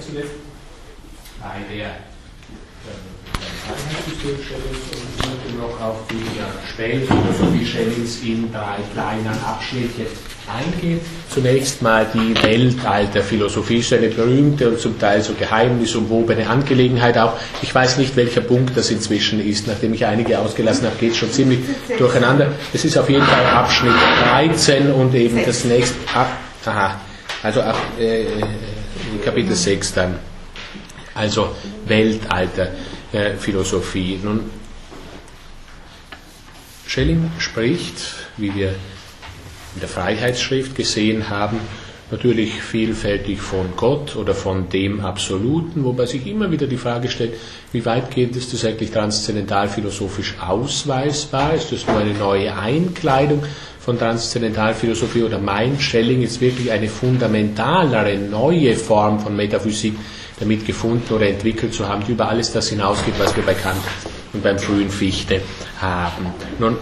zuletzt bei der Einheitssystemstellung und noch auf die Spätphilosophie Schellings in drei kleinen Abschnitte eingehen. Zunächst mal die Weltalterphilosophie ist eine berühmte und zum Teil so geheimnisumwobene Angelegenheit auch. Ich weiß nicht, welcher Punkt das inzwischen ist. Nachdem ich einige ausgelassen habe, geht es schon ziemlich durcheinander. Es ist auf jeden Fall Abschnitt 13 und eben das nächste. Ab, aha, also ab äh, Kapitel 6 dann. Also Weltalterphilosophie. Nun, Schelling spricht, wie wir in der Freiheitsschrift gesehen haben, natürlich vielfältig von Gott oder von dem Absoluten, wobei sich immer wieder die Frage stellt, wie weitgehend ist das eigentlich transzendentalphilosophisch ausweisbar? Ist das nur eine neue Einkleidung von Transzendentalphilosophie oder meint Schelling jetzt wirklich eine fundamentalere, neue Form von Metaphysik damit gefunden oder entwickelt zu haben, die über alles das hinausgeht, was wir bei Kant und beim frühen Fichte haben? Nun,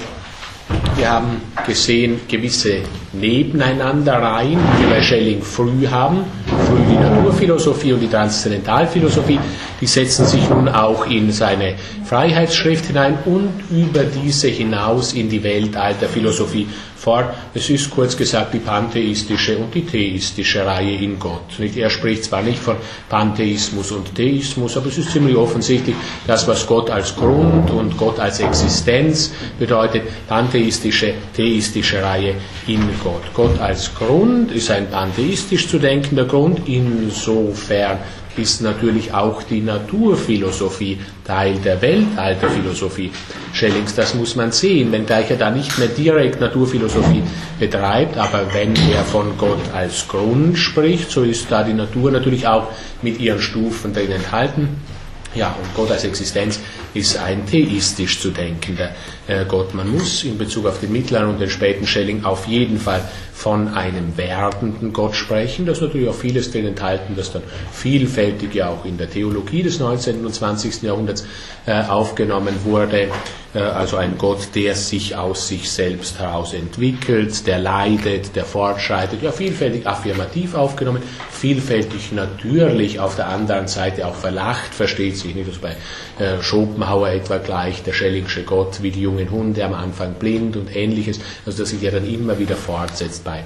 wir haben gesehen gewisse Nebeneinanderreihen, die wir bei Schelling früh haben, früh die Naturphilosophie und die Transzendentalphilosophie, die setzen sich nun auch in seine Freiheitsschrift hinein und über diese hinaus in die Weltalterphilosophie fort. Es ist kurz gesagt die pantheistische und die theistische Reihe in Gott. Er spricht zwar nicht von Pantheismus und Theismus, aber es ist ziemlich offensichtlich, das, was Gott als Grund und Gott als Existenz bedeutet, pantheistische, theistische Reihe in Gott. Gott als Grund ist ein pantheistisch zu denkender Grund, insofern ist natürlich auch die Naturphilosophie Teil der Weltalterphilosophie. Schellings, das muss man sehen, wenngleich er da nicht mehr direkt Naturphilosophie betreibt, aber wenn er von Gott als Grund spricht, so ist da die Natur natürlich auch mit ihren Stufen drin enthalten. Ja, und Gott als Existenz ist ein theistisch zu denkender Gott. Man muss in Bezug auf den mittleren und den späten Schelling auf jeden Fall von einem werdenden Gott sprechen. Das ist natürlich auch vieles drin enthalten, das dann vielfältig ja auch in der Theologie des 19. und 20. Jahrhunderts äh, aufgenommen wurde. Äh, also ein Gott, der sich aus sich selbst heraus entwickelt, der leidet, der fortschreitet. Ja, vielfältig affirmativ aufgenommen, vielfältig natürlich auf der anderen Seite auch verlacht, versteht sich nicht, also bei äh, Schopenhauer etwa gleich der Schellingsche Gott wie die jungen Hunde am Anfang blind und ähnliches, also das sich ja dann immer wieder fortsetzt bei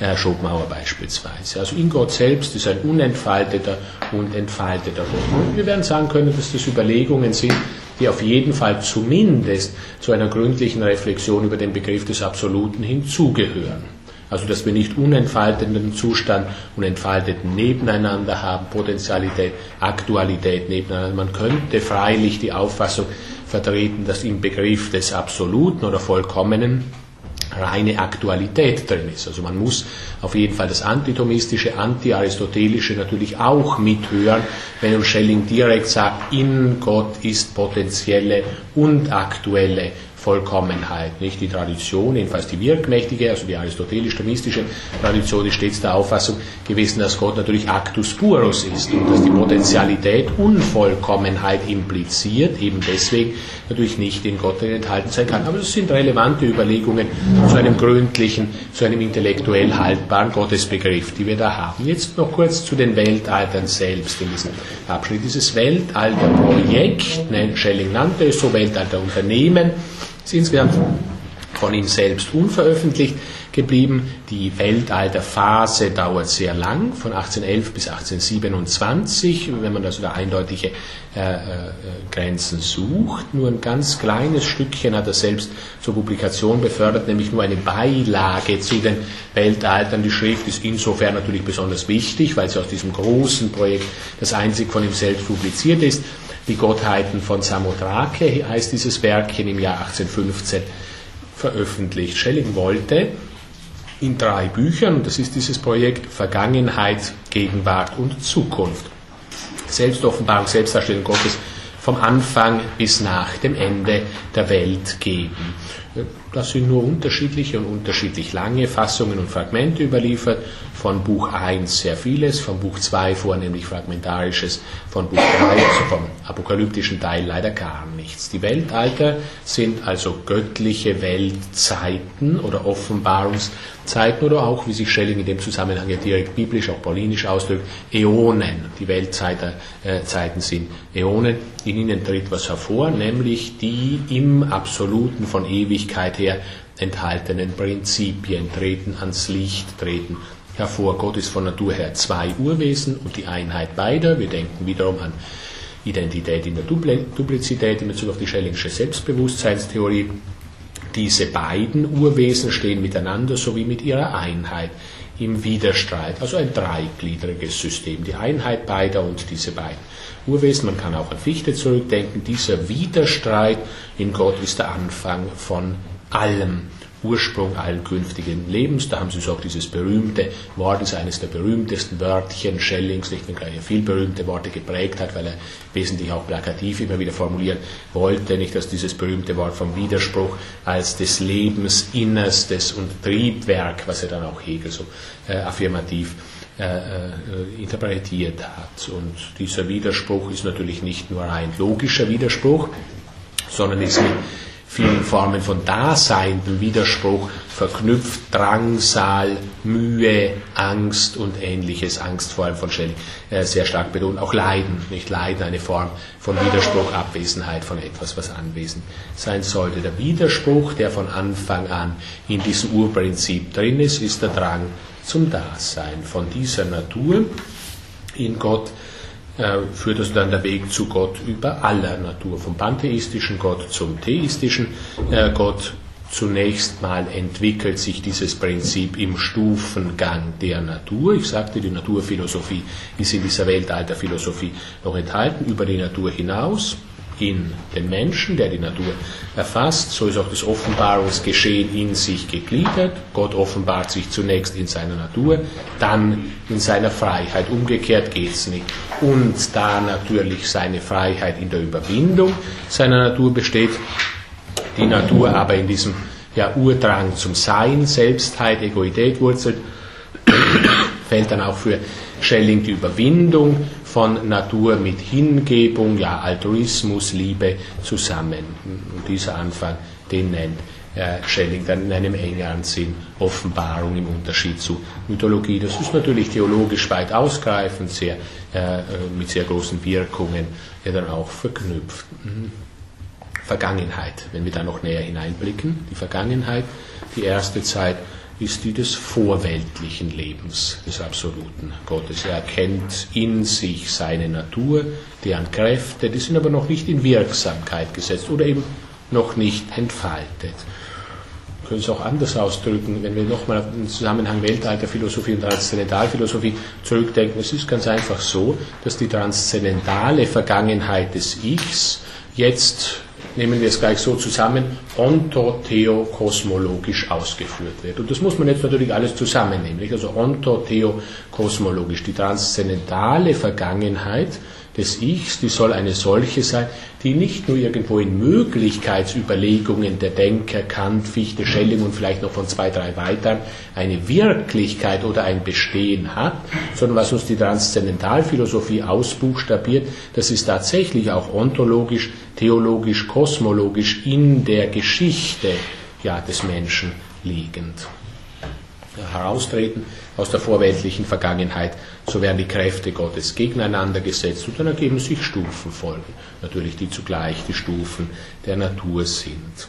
äh, Schopenhauer beispielsweise. Also in Gott selbst ist ein unentfalteter und entfalteter Gott. Und wir werden sagen können, dass das Überlegungen sind, die auf jeden Fall zumindest zu einer gründlichen Reflexion über den Begriff des Absoluten hinzugehören. Also dass wir nicht unentfalteten Zustand und entfalteten nebeneinander haben, Potentialität, Aktualität nebeneinander. Man könnte freilich die Auffassung vertreten, dass im Begriff des Absoluten oder Vollkommenen reine Aktualität drin ist. Also man muss auf jeden Fall das Antitomistische, Anti-Aristotelische natürlich auch mithören, wenn Schelling direkt sagt, in Gott ist potenzielle und aktuelle Vollkommenheit. Nicht die Tradition, jedenfalls die wirkmächtige, also die aristotelisch-thomistische Tradition, ist stets der Auffassung gewesen, dass Gott natürlich Actus purus ist und dass die Potentialität Unvollkommenheit impliziert, eben deswegen natürlich nicht in Gott enthalten sein kann. Aber das sind relevante Überlegungen zu einem gründlichen, zu einem intellektuell haltbaren Gottesbegriff, die wir da haben. Jetzt noch kurz zu den Weltaltern selbst in diesem Abschnitt. Dieses Weltalterprojekt, ne, Schelling nannte es so, Weltalterunternehmen, ist insgesamt von ihm selbst unveröffentlicht geblieben. Die Weltalterphase dauert sehr lang, von 1811 bis 1827, wenn man also da eindeutige äh, äh, Grenzen sucht. Nur ein ganz kleines Stückchen hat er selbst zur Publikation befördert, nämlich nur eine Beilage zu den Weltaltern. Die Schrift ist insofern natürlich besonders wichtig, weil sie aus diesem großen Projekt das einzig von ihm selbst publiziert ist. Die Gottheiten von Samothrake heißt dieses Werkchen im Jahr 1815 veröffentlicht. Schelling wollte in drei Büchern, das ist dieses Projekt Vergangenheit, Gegenwart und Zukunft, Selbstoffenbarung, Selbstdarstellung Gottes vom Anfang bis nach dem Ende der Welt geben. Das sind nur unterschiedliche und unterschiedlich lange Fassungen und Fragmente überliefert. Von Buch 1 sehr vieles, von Buch 2 vornehmlich fragmentarisches, von Buch 3, also vom apokalyptischen Teil leider gar nichts. Die Weltalter sind also göttliche Weltzeiten oder Offenbarungszeiten oder auch, wie sich Schelling in dem Zusammenhang ja direkt biblisch, auch paulinisch ausdrückt, Äonen. Die Weltzeiten äh, sind Äonen. In ihnen tritt was hervor, nämlich die im Absoluten von Ewigkeit her enthaltenen Prinzipien treten ans Licht, treten hervor. Gott ist von Natur her zwei Urwesen und die Einheit beider. Wir denken wiederum an Identität in der Duplizität in Bezug auf die Schellingsche Selbstbewusstseinstheorie. Diese beiden Urwesen stehen miteinander sowie mit ihrer Einheit im Widerstreit, also ein dreigliedriges System, die Einheit beider und diese beiden Urwesen. Man kann auch an Fichte zurückdenken. Dieser Widerstreit in Gott ist der Anfang von allem. Ursprung allen künftigen Lebens. Da haben Sie so auch dieses berühmte Wort, ist eines der berühmtesten Wörtchen Schellings, nicht wenn er viel berühmte Worte geprägt hat, weil er wesentlich auch plakativ immer wieder formulieren wollte, nicht dass dieses berühmte Wort vom Widerspruch als des Lebens Innerstes und Triebwerk, was er dann auch Hegel so äh, affirmativ äh, äh, interpretiert hat. Und dieser Widerspruch ist natürlich nicht nur ein logischer Widerspruch, sondern ist mit vielen Formen von Dasein, dem Widerspruch verknüpft, Drangsal, Mühe, Angst und ähnliches, Angst vor allem von Schelling, äh, sehr stark betont, auch Leiden, nicht Leiden, eine Form von Widerspruch, Abwesenheit von etwas, was anwesend sein sollte. Der Widerspruch, der von Anfang an in diesem Urprinzip drin ist, ist der Drang zum Dasein. Von dieser Natur in Gott führt also dann der Weg zu Gott über aller Natur, vom pantheistischen Gott zum theistischen äh, Gott. Zunächst mal entwickelt sich dieses Prinzip im Stufengang der Natur. Ich sagte, die Naturphilosophie ist in dieser Weltalterphilosophie noch enthalten, über die Natur hinaus in den Menschen, der die Natur erfasst. So ist auch das Offenbarungsgeschehen in sich gegliedert. Gott offenbart sich zunächst in seiner Natur, dann in seiner Freiheit. Umgekehrt geht es nicht. Und da natürlich seine Freiheit in der Überwindung seiner Natur besteht, die Natur aber in diesem ja, Urdrang zum Sein, Selbstheit, Egoität wurzelt, fällt dann auch für Schelling die Überwindung von Natur mit Hingebung, ja Altruismus, Liebe zusammen. Und dieser Anfang, den nennt äh, Schelling dann in einem engeren Sinn Offenbarung im Unterschied zu Mythologie. Das ist natürlich theologisch weit ausgreifend, sehr, äh, äh mit sehr großen Wirkungen, ja dann auch verknüpft. Mhm. Vergangenheit, wenn wir da noch näher hineinblicken, die Vergangenheit, die erste Zeit, ist die des vorweltlichen Lebens des absoluten Gottes. Er erkennt in sich seine Natur, deren Kräfte, die sind aber noch nicht in Wirksamkeit gesetzt oder eben noch nicht entfaltet. Wir können es auch anders ausdrücken, wenn wir nochmal auf den Zusammenhang Weltalterphilosophie und Transzendentalphilosophie zurückdenken. Es ist ganz einfach so, dass die transzendentale Vergangenheit des Ichs jetzt nehmen wir es gleich so zusammen, ontotheokosmologisch ausgeführt wird. Und das muss man jetzt natürlich alles zusammennehmen. Also ontotheokosmologisch, die transzendentale Vergangenheit des Ichs, die soll eine solche sein, die nicht nur irgendwo in Möglichkeitsüberlegungen der Denker Kant, Fichte, Schelling und vielleicht noch von zwei, drei weiteren eine Wirklichkeit oder ein Bestehen hat, sondern was uns die Transzendentalphilosophie ausbuchstabiert, das ist tatsächlich auch ontologisch, theologisch, kosmologisch in der Geschichte ja, des Menschen liegend heraustreten aus der vorweltlichen Vergangenheit, so werden die Kräfte Gottes gegeneinander gesetzt und dann ergeben sich Stufenfolgen, natürlich die zugleich die Stufen der Natur sind.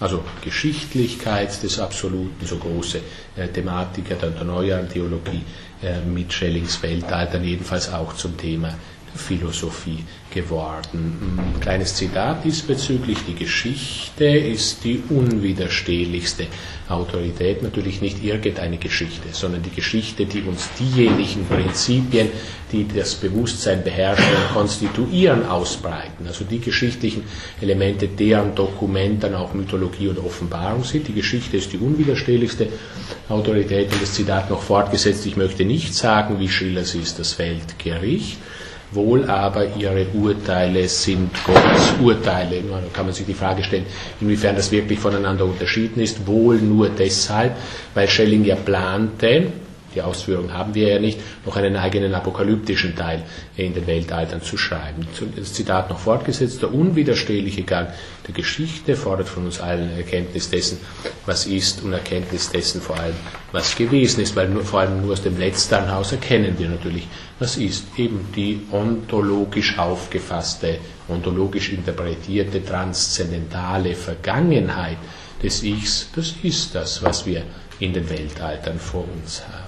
Also Geschichtlichkeit des Absoluten, so große äh, Thematiker der, der neueren Theologie äh, mit Schellings Weltalter, jedenfalls auch zum Thema Philosophie geworden. Ein kleines Zitat diesbezüglich. Die Geschichte ist die unwiderstehlichste Autorität. Natürlich nicht irgendeine Geschichte, sondern die Geschichte, die uns diejenigen Prinzipien, die das Bewusstsein beherrschen und konstituieren, ausbreiten. Also die geschichtlichen Elemente, deren Dokument dann auch Mythologie und Offenbarung sind. Die Geschichte ist die unwiderstehlichste Autorität. Und das Zitat noch fortgesetzt. Ich möchte nicht sagen, wie Schiller sie ist das Weltgericht Wohl aber ihre Urteile sind Gottes Urteile. Da kann man sich die Frage stellen, inwiefern das wirklich voneinander unterschieden ist. Wohl nur deshalb, weil Schelling ja plante, die Ausführung haben wir ja nicht, noch einen eigenen apokalyptischen Teil in den Weltaltern zu schreiben. Das Zitat noch fortgesetzt, der unwiderstehliche Gang der Geschichte fordert von uns allen Erkenntnis dessen, was ist und Erkenntnis dessen vor allem, was gewesen ist, weil nur, vor allem nur aus dem letzten Haus erkennen wir natürlich, was ist. Eben die ontologisch aufgefasste, ontologisch interpretierte, transzendentale Vergangenheit des Ichs, das ist das, was wir in den Weltaltern vor uns haben.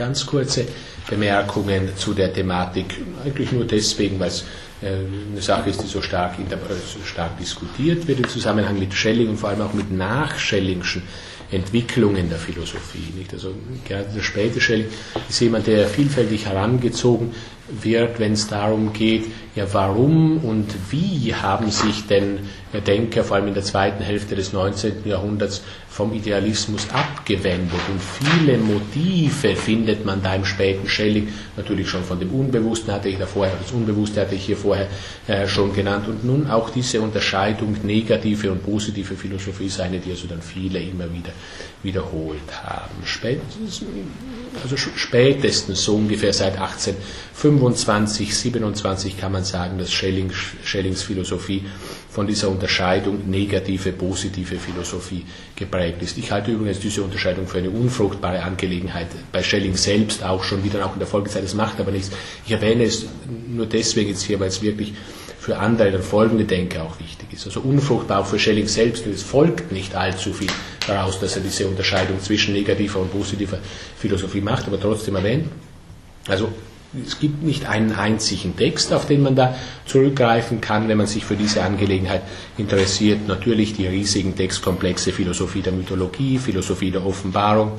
Ganz kurze Bemerkungen zu der Thematik, eigentlich nur deswegen, weil es äh, eine Sache ist, die so stark, so stark diskutiert wird im Zusammenhang mit Schelling und vor allem auch mit nachschellingschen Entwicklungen der Philosophie. Nicht? Also gerade der späte Schelling ist jemand, der vielfältig herangezogen wird, wenn es darum geht, ja warum und wie haben sich denn Denker, vor allem in der zweiten Hälfte des 19. Jahrhunderts, vom Idealismus abgewendet. Und viele Motive findet man da im späten Schelling, natürlich schon von dem Unbewussten hatte ich da vorher, das Unbewusste hatte ich hier vorher äh, schon genannt. Und nun auch diese Unterscheidung negative und positive Philosophie ist eine, die also dann viele immer wieder wiederholt haben. Spätestens, also spätestens so ungefähr seit 1825, 27 kann man sagen, dass Schelling, Schellings Philosophie von dieser Unterscheidung negative, positive Philosophie geprägt ist. Ich halte übrigens diese Unterscheidung für eine unfruchtbare Angelegenheit, bei Schelling selbst auch schon wieder, auch in der Folgezeit, das macht aber nichts. Ich erwähne es nur deswegen jetzt hier, weil es wirklich für andere, dann folgende Denker auch wichtig ist. Also unfruchtbar auch für Schelling selbst, und es folgt nicht allzu viel daraus, dass er diese Unterscheidung zwischen negativer und positiver Philosophie macht, aber trotzdem erwähnt. Also es gibt nicht einen einzigen Text, auf den man da zurückgreifen kann, wenn man sich für diese Angelegenheit interessiert. Natürlich die riesigen Textkomplexe Philosophie der Mythologie, Philosophie der Offenbarung,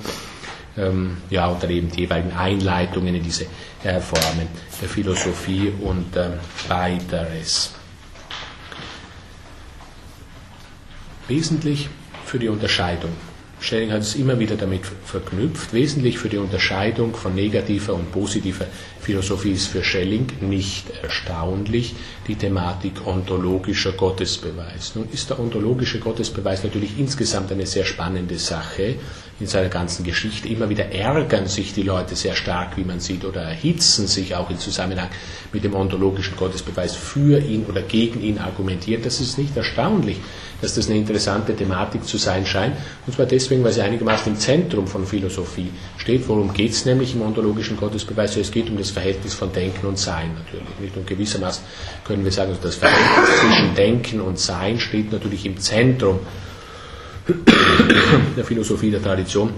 ähm, ja, und dann eben die jeweiligen Einleitungen in diese äh, Formen der Philosophie und äh, weiteres. Wesentlich für die Unterscheidung Schelling hat es immer wieder damit verknüpft. Wesentlich für die Unterscheidung von negativer und positiver Philosophie ist für Schelling nicht erstaunlich die Thematik ontologischer Gottesbeweis. Nun ist der ontologische Gottesbeweis natürlich insgesamt eine sehr spannende Sache in seiner ganzen Geschichte. Immer wieder ärgern sich die Leute sehr stark, wie man sieht, oder erhitzen sich auch im Zusammenhang mit dem ontologischen Gottesbeweis für ihn oder gegen ihn argumentiert. Das ist nicht erstaunlich, dass das eine interessante Thematik zu sein scheint. Und zwar deswegen, weil sie einigermaßen im Zentrum von Philosophie steht. Worum geht es nämlich im ontologischen Gottesbeweis? Es geht um das Verhältnis von Denken und Sein natürlich. Nicht? Und gewissermaßen können wir sagen, also das Verhältnis zwischen Denken und Sein steht natürlich im Zentrum der Philosophie der Tradition,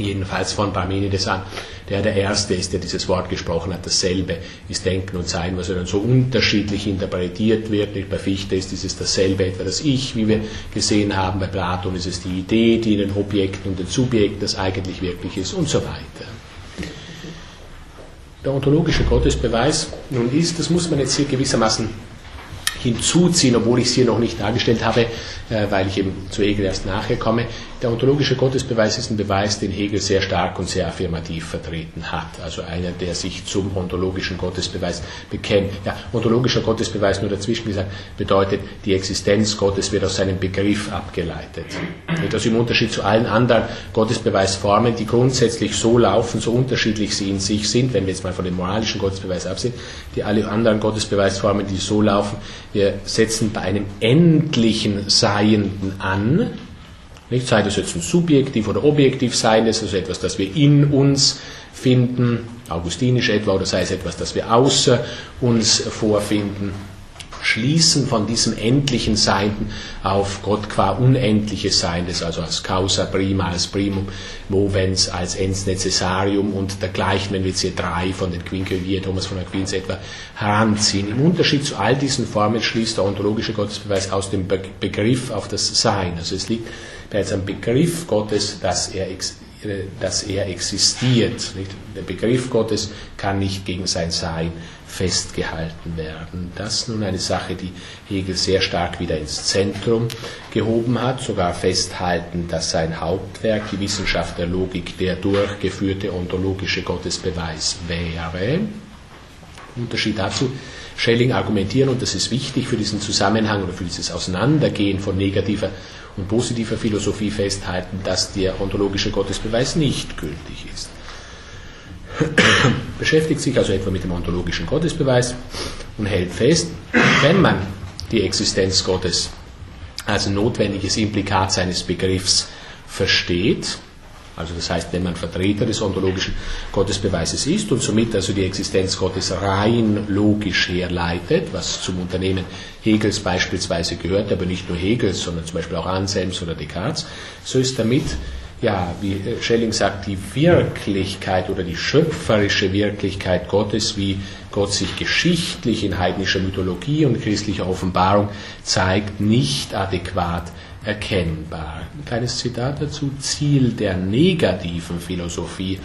jedenfalls von Parmenides an, der der Erste ist, der dieses Wort gesprochen hat. Dasselbe ist Denken und Sein, was dann so unterschiedlich interpretiert wird. Bei Fichte ist dieses dasselbe etwa das Ich, wie wir gesehen haben. Bei Platon ist es die Idee, die in den Objekten und den Subjekten das eigentlich wirklich ist und so weiter. Der ontologische Gottesbeweis nun ist, das muss man jetzt hier gewissermaßen hinzuziehen, obwohl ich es hier noch nicht dargestellt habe, äh, weil ich eben zu Hegel erst nachher komme. Der ontologische Gottesbeweis ist ein Beweis, den Hegel sehr stark und sehr affirmativ vertreten hat. Also einer, der sich zum ontologischen Gottesbeweis bekennt. Ja, ontologischer Gottesbeweis, nur dazwischen gesagt, bedeutet, die Existenz Gottes wird aus seinem Begriff abgeleitet. Also im Unterschied zu allen anderen Gottesbeweisformen, die grundsätzlich so laufen, so unterschiedlich sie in sich sind, wenn wir jetzt mal von dem moralischen Gottesbeweis absehen, die alle anderen Gottesbeweisformen, die so laufen, wir setzen bei einem endlichen Seienden an, nicht? Sei das jetzt ein subjektiv oder objektiv Seiendes, also etwas, das wir in uns finden, augustinisch etwa, oder sei es etwas, das wir außer uns vorfinden. Schließen von diesem endlichen Seienden auf Gott qua unendliches Seiendes, also als Causa prima, als Primum movens, als ens necessarium und dergleichen, wenn wir jetzt hier drei von den Quincunvier, Thomas von Aquins etwa, heranziehen. Im Unterschied zu all diesen Formen schließt der ontologische Gottesbeweis aus dem Begriff auf das Sein. Also es liegt bereits am Begriff Gottes, dass er, dass er existiert. Der Begriff Gottes kann nicht gegen sein Sein festgehalten werden. Das ist nun eine Sache, die Hegel sehr stark wieder ins Zentrum gehoben hat, sogar festhalten, dass sein Hauptwerk, die Wissenschaft der Logik, der durchgeführte ontologische Gottesbeweis wäre. Unterschied dazu, Schelling argumentieren, und das ist wichtig für diesen Zusammenhang oder für dieses Auseinandergehen von negativer und positiver Philosophie festhalten, dass der ontologische Gottesbeweis nicht gültig ist. Beschäftigt sich also etwa mit dem ontologischen Gottesbeweis und hält fest, wenn man die Existenz Gottes als notwendiges Implikat seines Begriffs versteht, also das heißt, wenn man Vertreter des ontologischen Gottesbeweises ist und somit also die Existenz Gottes rein logisch herleitet, was zum Unternehmen Hegels beispielsweise gehört, aber nicht nur Hegels, sondern zum Beispiel auch Anselms oder Descartes, so ist damit, ja, wie Schelling sagt, die Wirklichkeit oder die schöpferische Wirklichkeit Gottes, wie Gott sich geschichtlich in heidnischer Mythologie und christlicher Offenbarung zeigt, nicht adäquat erkennbar. Ein kleines Zitat dazu. Ziel der negativen Philosophie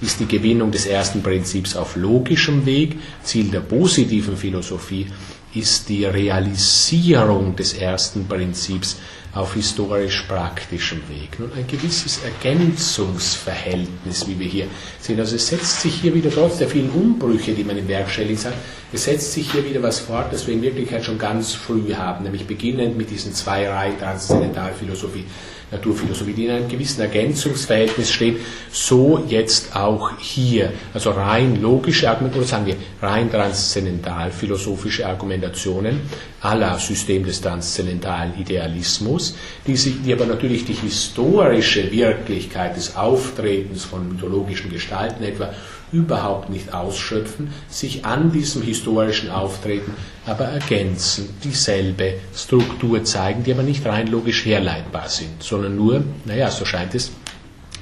ist die Gewinnung des ersten Prinzips auf logischem Weg. Ziel der positiven Philosophie ist die Realisierung des ersten Prinzips auf historisch praktischem Weg. Nun ein gewisses Ergänzungsverhältnis, wie wir hier sehen. Also es setzt sich hier wieder trotz der vielen Umbrüche, die man im Werk Schellings hat, es setzt sich hier wieder was fort, das wir in Wirklichkeit schon ganz früh haben, nämlich beginnend mit diesen zwei Reihen Transzendentalphilosophie Naturphilosophie, die in einem gewissen Ergänzungsverhältnis stehen, so jetzt auch hier. Also rein logische Argumentationen, oder sagen wir rein transzendental-philosophische Argumentationen aller System des transzendentalen Idealismus, die, sich, die aber natürlich die historische Wirklichkeit des Auftretens von mythologischen Gestalten etwa überhaupt nicht ausschöpfen, sich an diesem historischen Auftreten aber ergänzen, dieselbe Struktur zeigen, die aber nicht rein logisch herleitbar sind, sondern nur, naja, so scheint es,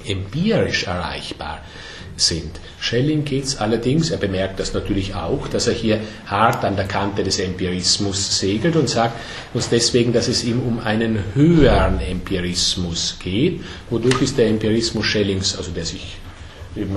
empirisch erreichbar sind. Schelling geht es allerdings, er bemerkt das natürlich auch, dass er hier hart an der Kante des Empirismus segelt und sagt uns deswegen, dass es ihm um einen höheren Empirismus geht. Wodurch ist der Empirismus Schellings, also der sich eben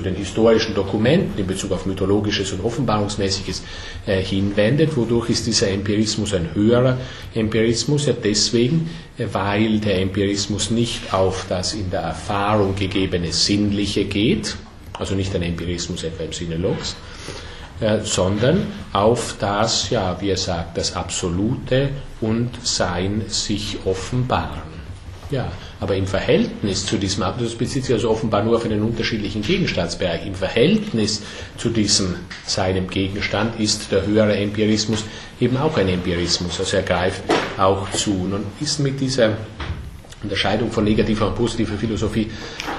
den historischen Dokumenten in Bezug auf mythologisches und offenbarungsmäßiges äh, hinwendet. Wodurch ist dieser Empirismus ein höherer Empirismus? Ja, deswegen, äh, weil der Empirismus nicht auf das in der Erfahrung gegebene Sinnliche geht, also nicht ein Empirismus etwa im Sinne Locks, äh, sondern auf das, ja, wie er sagt, das Absolute und Sein sich offenbaren. Ja, aber im Verhältnis zu diesem, das bezieht sich also offenbar nur auf einen unterschiedlichen Gegenstandsbereich, im Verhältnis zu diesem seinem Gegenstand ist der höhere Empirismus eben auch ein Empirismus, also er greift auch zu. Nun ist mit dieser Unterscheidung von negativer und positiver Philosophie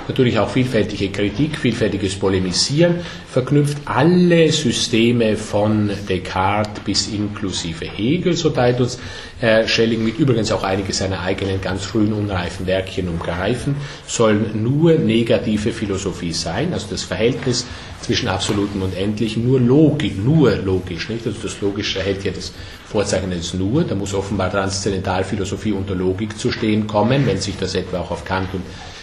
natürlich auch vielfältige Kritik, vielfältiges Polemisieren, verknüpft. Alle Systeme von Descartes bis inklusive Hegel, so teilt uns Herr Schelling mit übrigens auch einige seiner eigenen ganz frühen unreifen Werkchen umgreifen, sollen nur negative Philosophie sein, also das Verhältnis zwischen Absolutem und Endlichem nur logisch, nur logisch, nicht? Also das Logische erhält ja das Vorzeichen des Nur, da muss offenbar Transzendentalphilosophie unter Logik zu stehen kommen, wenn sich das etwa auch auf Kant und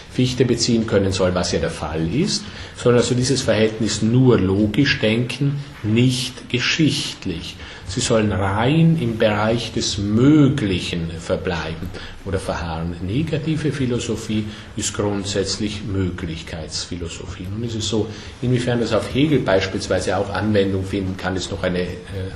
Fichte beziehen können soll, was ja der Fall ist, sondern also dieses Verhältnis nur logisch denken, nicht geschichtlich. Sie sollen rein im Bereich des Möglichen verbleiben oder verharren. Negative Philosophie ist grundsätzlich Möglichkeitsphilosophie. Nun ist es so, inwiefern das auf Hegel beispielsweise auch Anwendung finden kann, ist noch eine äh,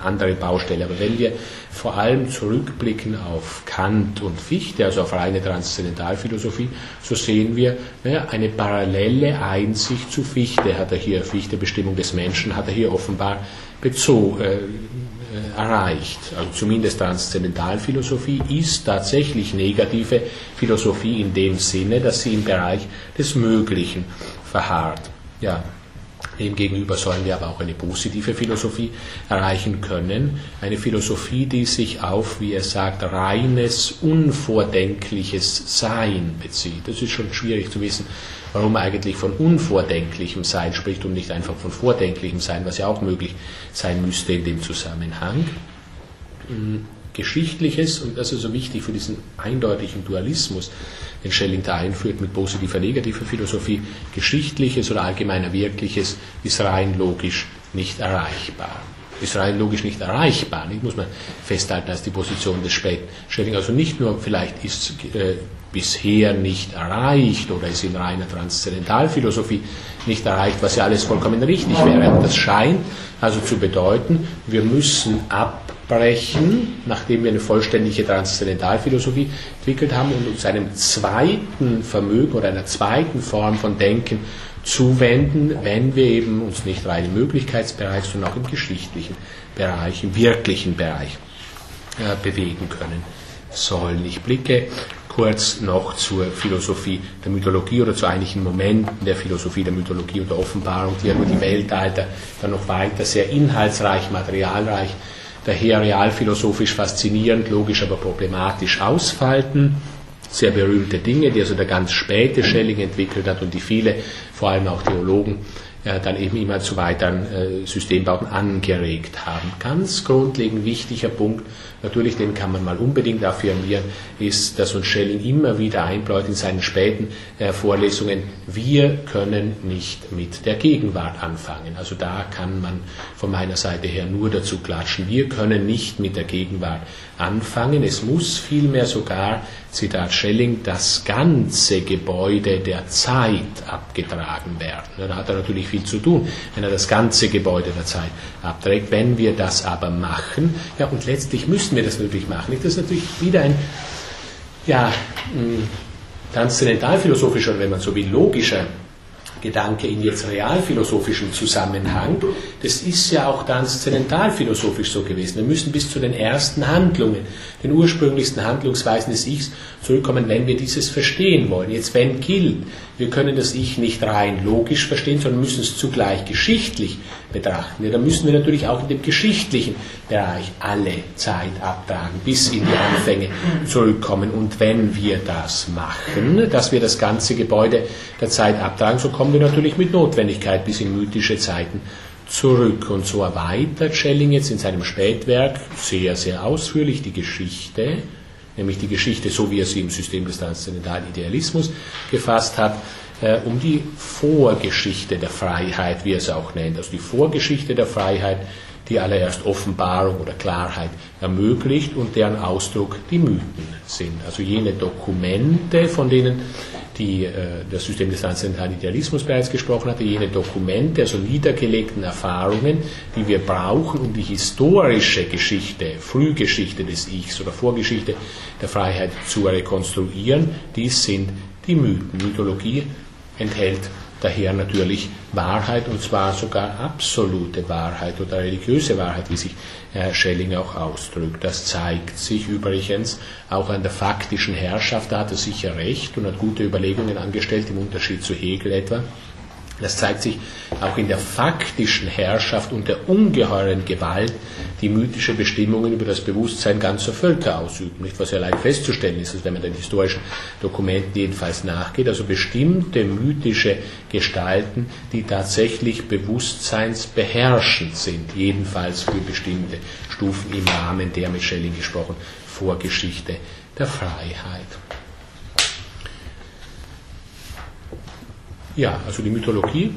andere Baustelle. Aber wenn wir vor allem zurückblicken auf Kant und Fichte, also auf reine Transzendentalphilosophie, so sehen wir naja, eine parallele Einsicht zu Fichte. Hat er hier Fichte Bestimmung des Menschen, hat er hier offenbar bezogen. Äh, erreicht. Also zumindest Transzendentalphilosophie ist tatsächlich negative Philosophie in dem Sinne, dass sie im Bereich des Möglichen verharrt. Ja, Demgegenüber sollen wir aber auch eine positive Philosophie erreichen können. Eine Philosophie, die sich auf, wie er sagt, reines, unvordenkliches Sein bezieht. Das ist schon schwierig zu wissen, warum eigentlich von unvordenklichem Sein spricht und nicht einfach von vordenklichem Sein, was ja auch möglich sein müsste in dem Zusammenhang. Hm, Geschichtliches, und das ist so wichtig für diesen eindeutigen Dualismus, den Schelling da einführt mit positiver, negativer Philosophie, Geschichtliches oder allgemeiner Wirkliches ist rein logisch nicht erreichbar. ist rein logisch nicht erreichbar, nicht? muss man festhalten als die Position des späten Schelling. Also nicht nur vielleicht ist äh, bisher nicht erreicht oder ist in reiner Transzendentalphilosophie nicht erreicht, was ja alles vollkommen richtig wäre. Das scheint also zu bedeuten, wir müssen abbrechen, nachdem wir eine vollständige Transzendentalphilosophie entwickelt haben und uns einem zweiten Vermögen oder einer zweiten Form von Denken zuwenden, wenn wir eben uns nicht rein im Möglichkeitsbereich, sondern auch im geschichtlichen Bereich, im wirklichen Bereich äh, bewegen können sollen. Ich blicke kurz noch zur Philosophie der Mythologie oder zu einigen Momenten der Philosophie der Mythologie und der Offenbarung, die nur die Weltalter dann noch weiter sehr inhaltsreich, materialreich, daher realphilosophisch faszinierend, logisch aber problematisch ausfalten. Sehr berühmte Dinge, die also der ganz späte Schelling entwickelt hat und die viele, vor allem auch Theologen, äh, dann eben immer zu weiteren äh, Systembauten angeregt haben. Ganz grundlegend wichtiger Punkt, natürlich den kann man mal unbedingt affirmieren, ist, dass uns Schelling immer wieder einbläut in seinen späten äh, Vorlesungen, wir können nicht mit der Gegenwart anfangen. Also da kann man von meiner Seite her nur dazu klatschen, wir können nicht mit der Gegenwart anfangen. Es muss vielmehr sogar, Zitat Schelling, das ganze Gebäude der Zeit abgetragen werden. Da hat er natürlich viel zu tun, wenn er das ganze Gebäude der Zeit abträgt. Wenn wir das aber machen, ja, und letztlich müssen wir das natürlich machen. Das ist natürlich wieder ein, ja, transzendentalphilosophischer, wenn man so will, logischer Gedanke in jetzt realphilosophischem Zusammenhang, das ist ja auch transzendentalphilosophisch so gewesen. Wir müssen bis zu den ersten Handlungen, den ursprünglichsten Handlungsweisen des Ichs zurückkommen, wenn wir dieses verstehen wollen. Jetzt, wenn gilt, wir können das Ich nicht rein logisch verstehen, sondern müssen es zugleich geschichtlich betrachten. Ja, dann müssen wir natürlich auch in dem geschichtlichen Bereich alle Zeit abtragen, bis in die Anfänge zurückkommen. Und wenn wir das machen, dass wir das ganze Gebäude der Zeit abtragen, so kommen wir natürlich mit Notwendigkeit bis in mythische Zeiten zurück. Und so erweitert Schelling jetzt in seinem Spätwerk sehr, sehr ausführlich die Geschichte, nämlich die Geschichte, so wie er sie im System des transzendentalen Idealismus gefasst hat, äh, um die Vorgeschichte der Freiheit, wie er es auch nennt. Also die Vorgeschichte der Freiheit, die allererst Offenbarung oder Klarheit ermöglicht und deren Ausdruck die Mythen sind. Also jene Dokumente, von denen die, äh, das System des transzendentalen Idealismus bereits gesprochen hatte, jene Dokumente, also niedergelegten Erfahrungen, die wir brauchen, um die historische Geschichte, Frühgeschichte des Ichs oder Vorgeschichte der Freiheit zu rekonstruieren, dies sind die Mythen. Mythologie enthält daher natürlich Wahrheit und zwar sogar absolute Wahrheit oder religiöse Wahrheit, wie sich Herr Schelling auch ausdrückt. Das zeigt sich übrigens auch an der faktischen Herrschaft, da hat er sicher recht und hat gute Überlegungen angestellt, im Unterschied zu Hegel etwa. Das zeigt sich auch in der faktischen Herrschaft und der ungeheuren Gewalt, die mythische Bestimmungen über das Bewusstsein ganzer Völker ausüben. Nicht, was ja leicht festzustellen ist, wenn man den historischen Dokumenten jedenfalls nachgeht. Also bestimmte mythische Gestalten, die tatsächlich bewusstseinsbeherrschend sind, jedenfalls für bestimmte Stufen im Rahmen der mit Schelling gesprochen Vorgeschichte der Freiheit. Ja, also die Mythologie,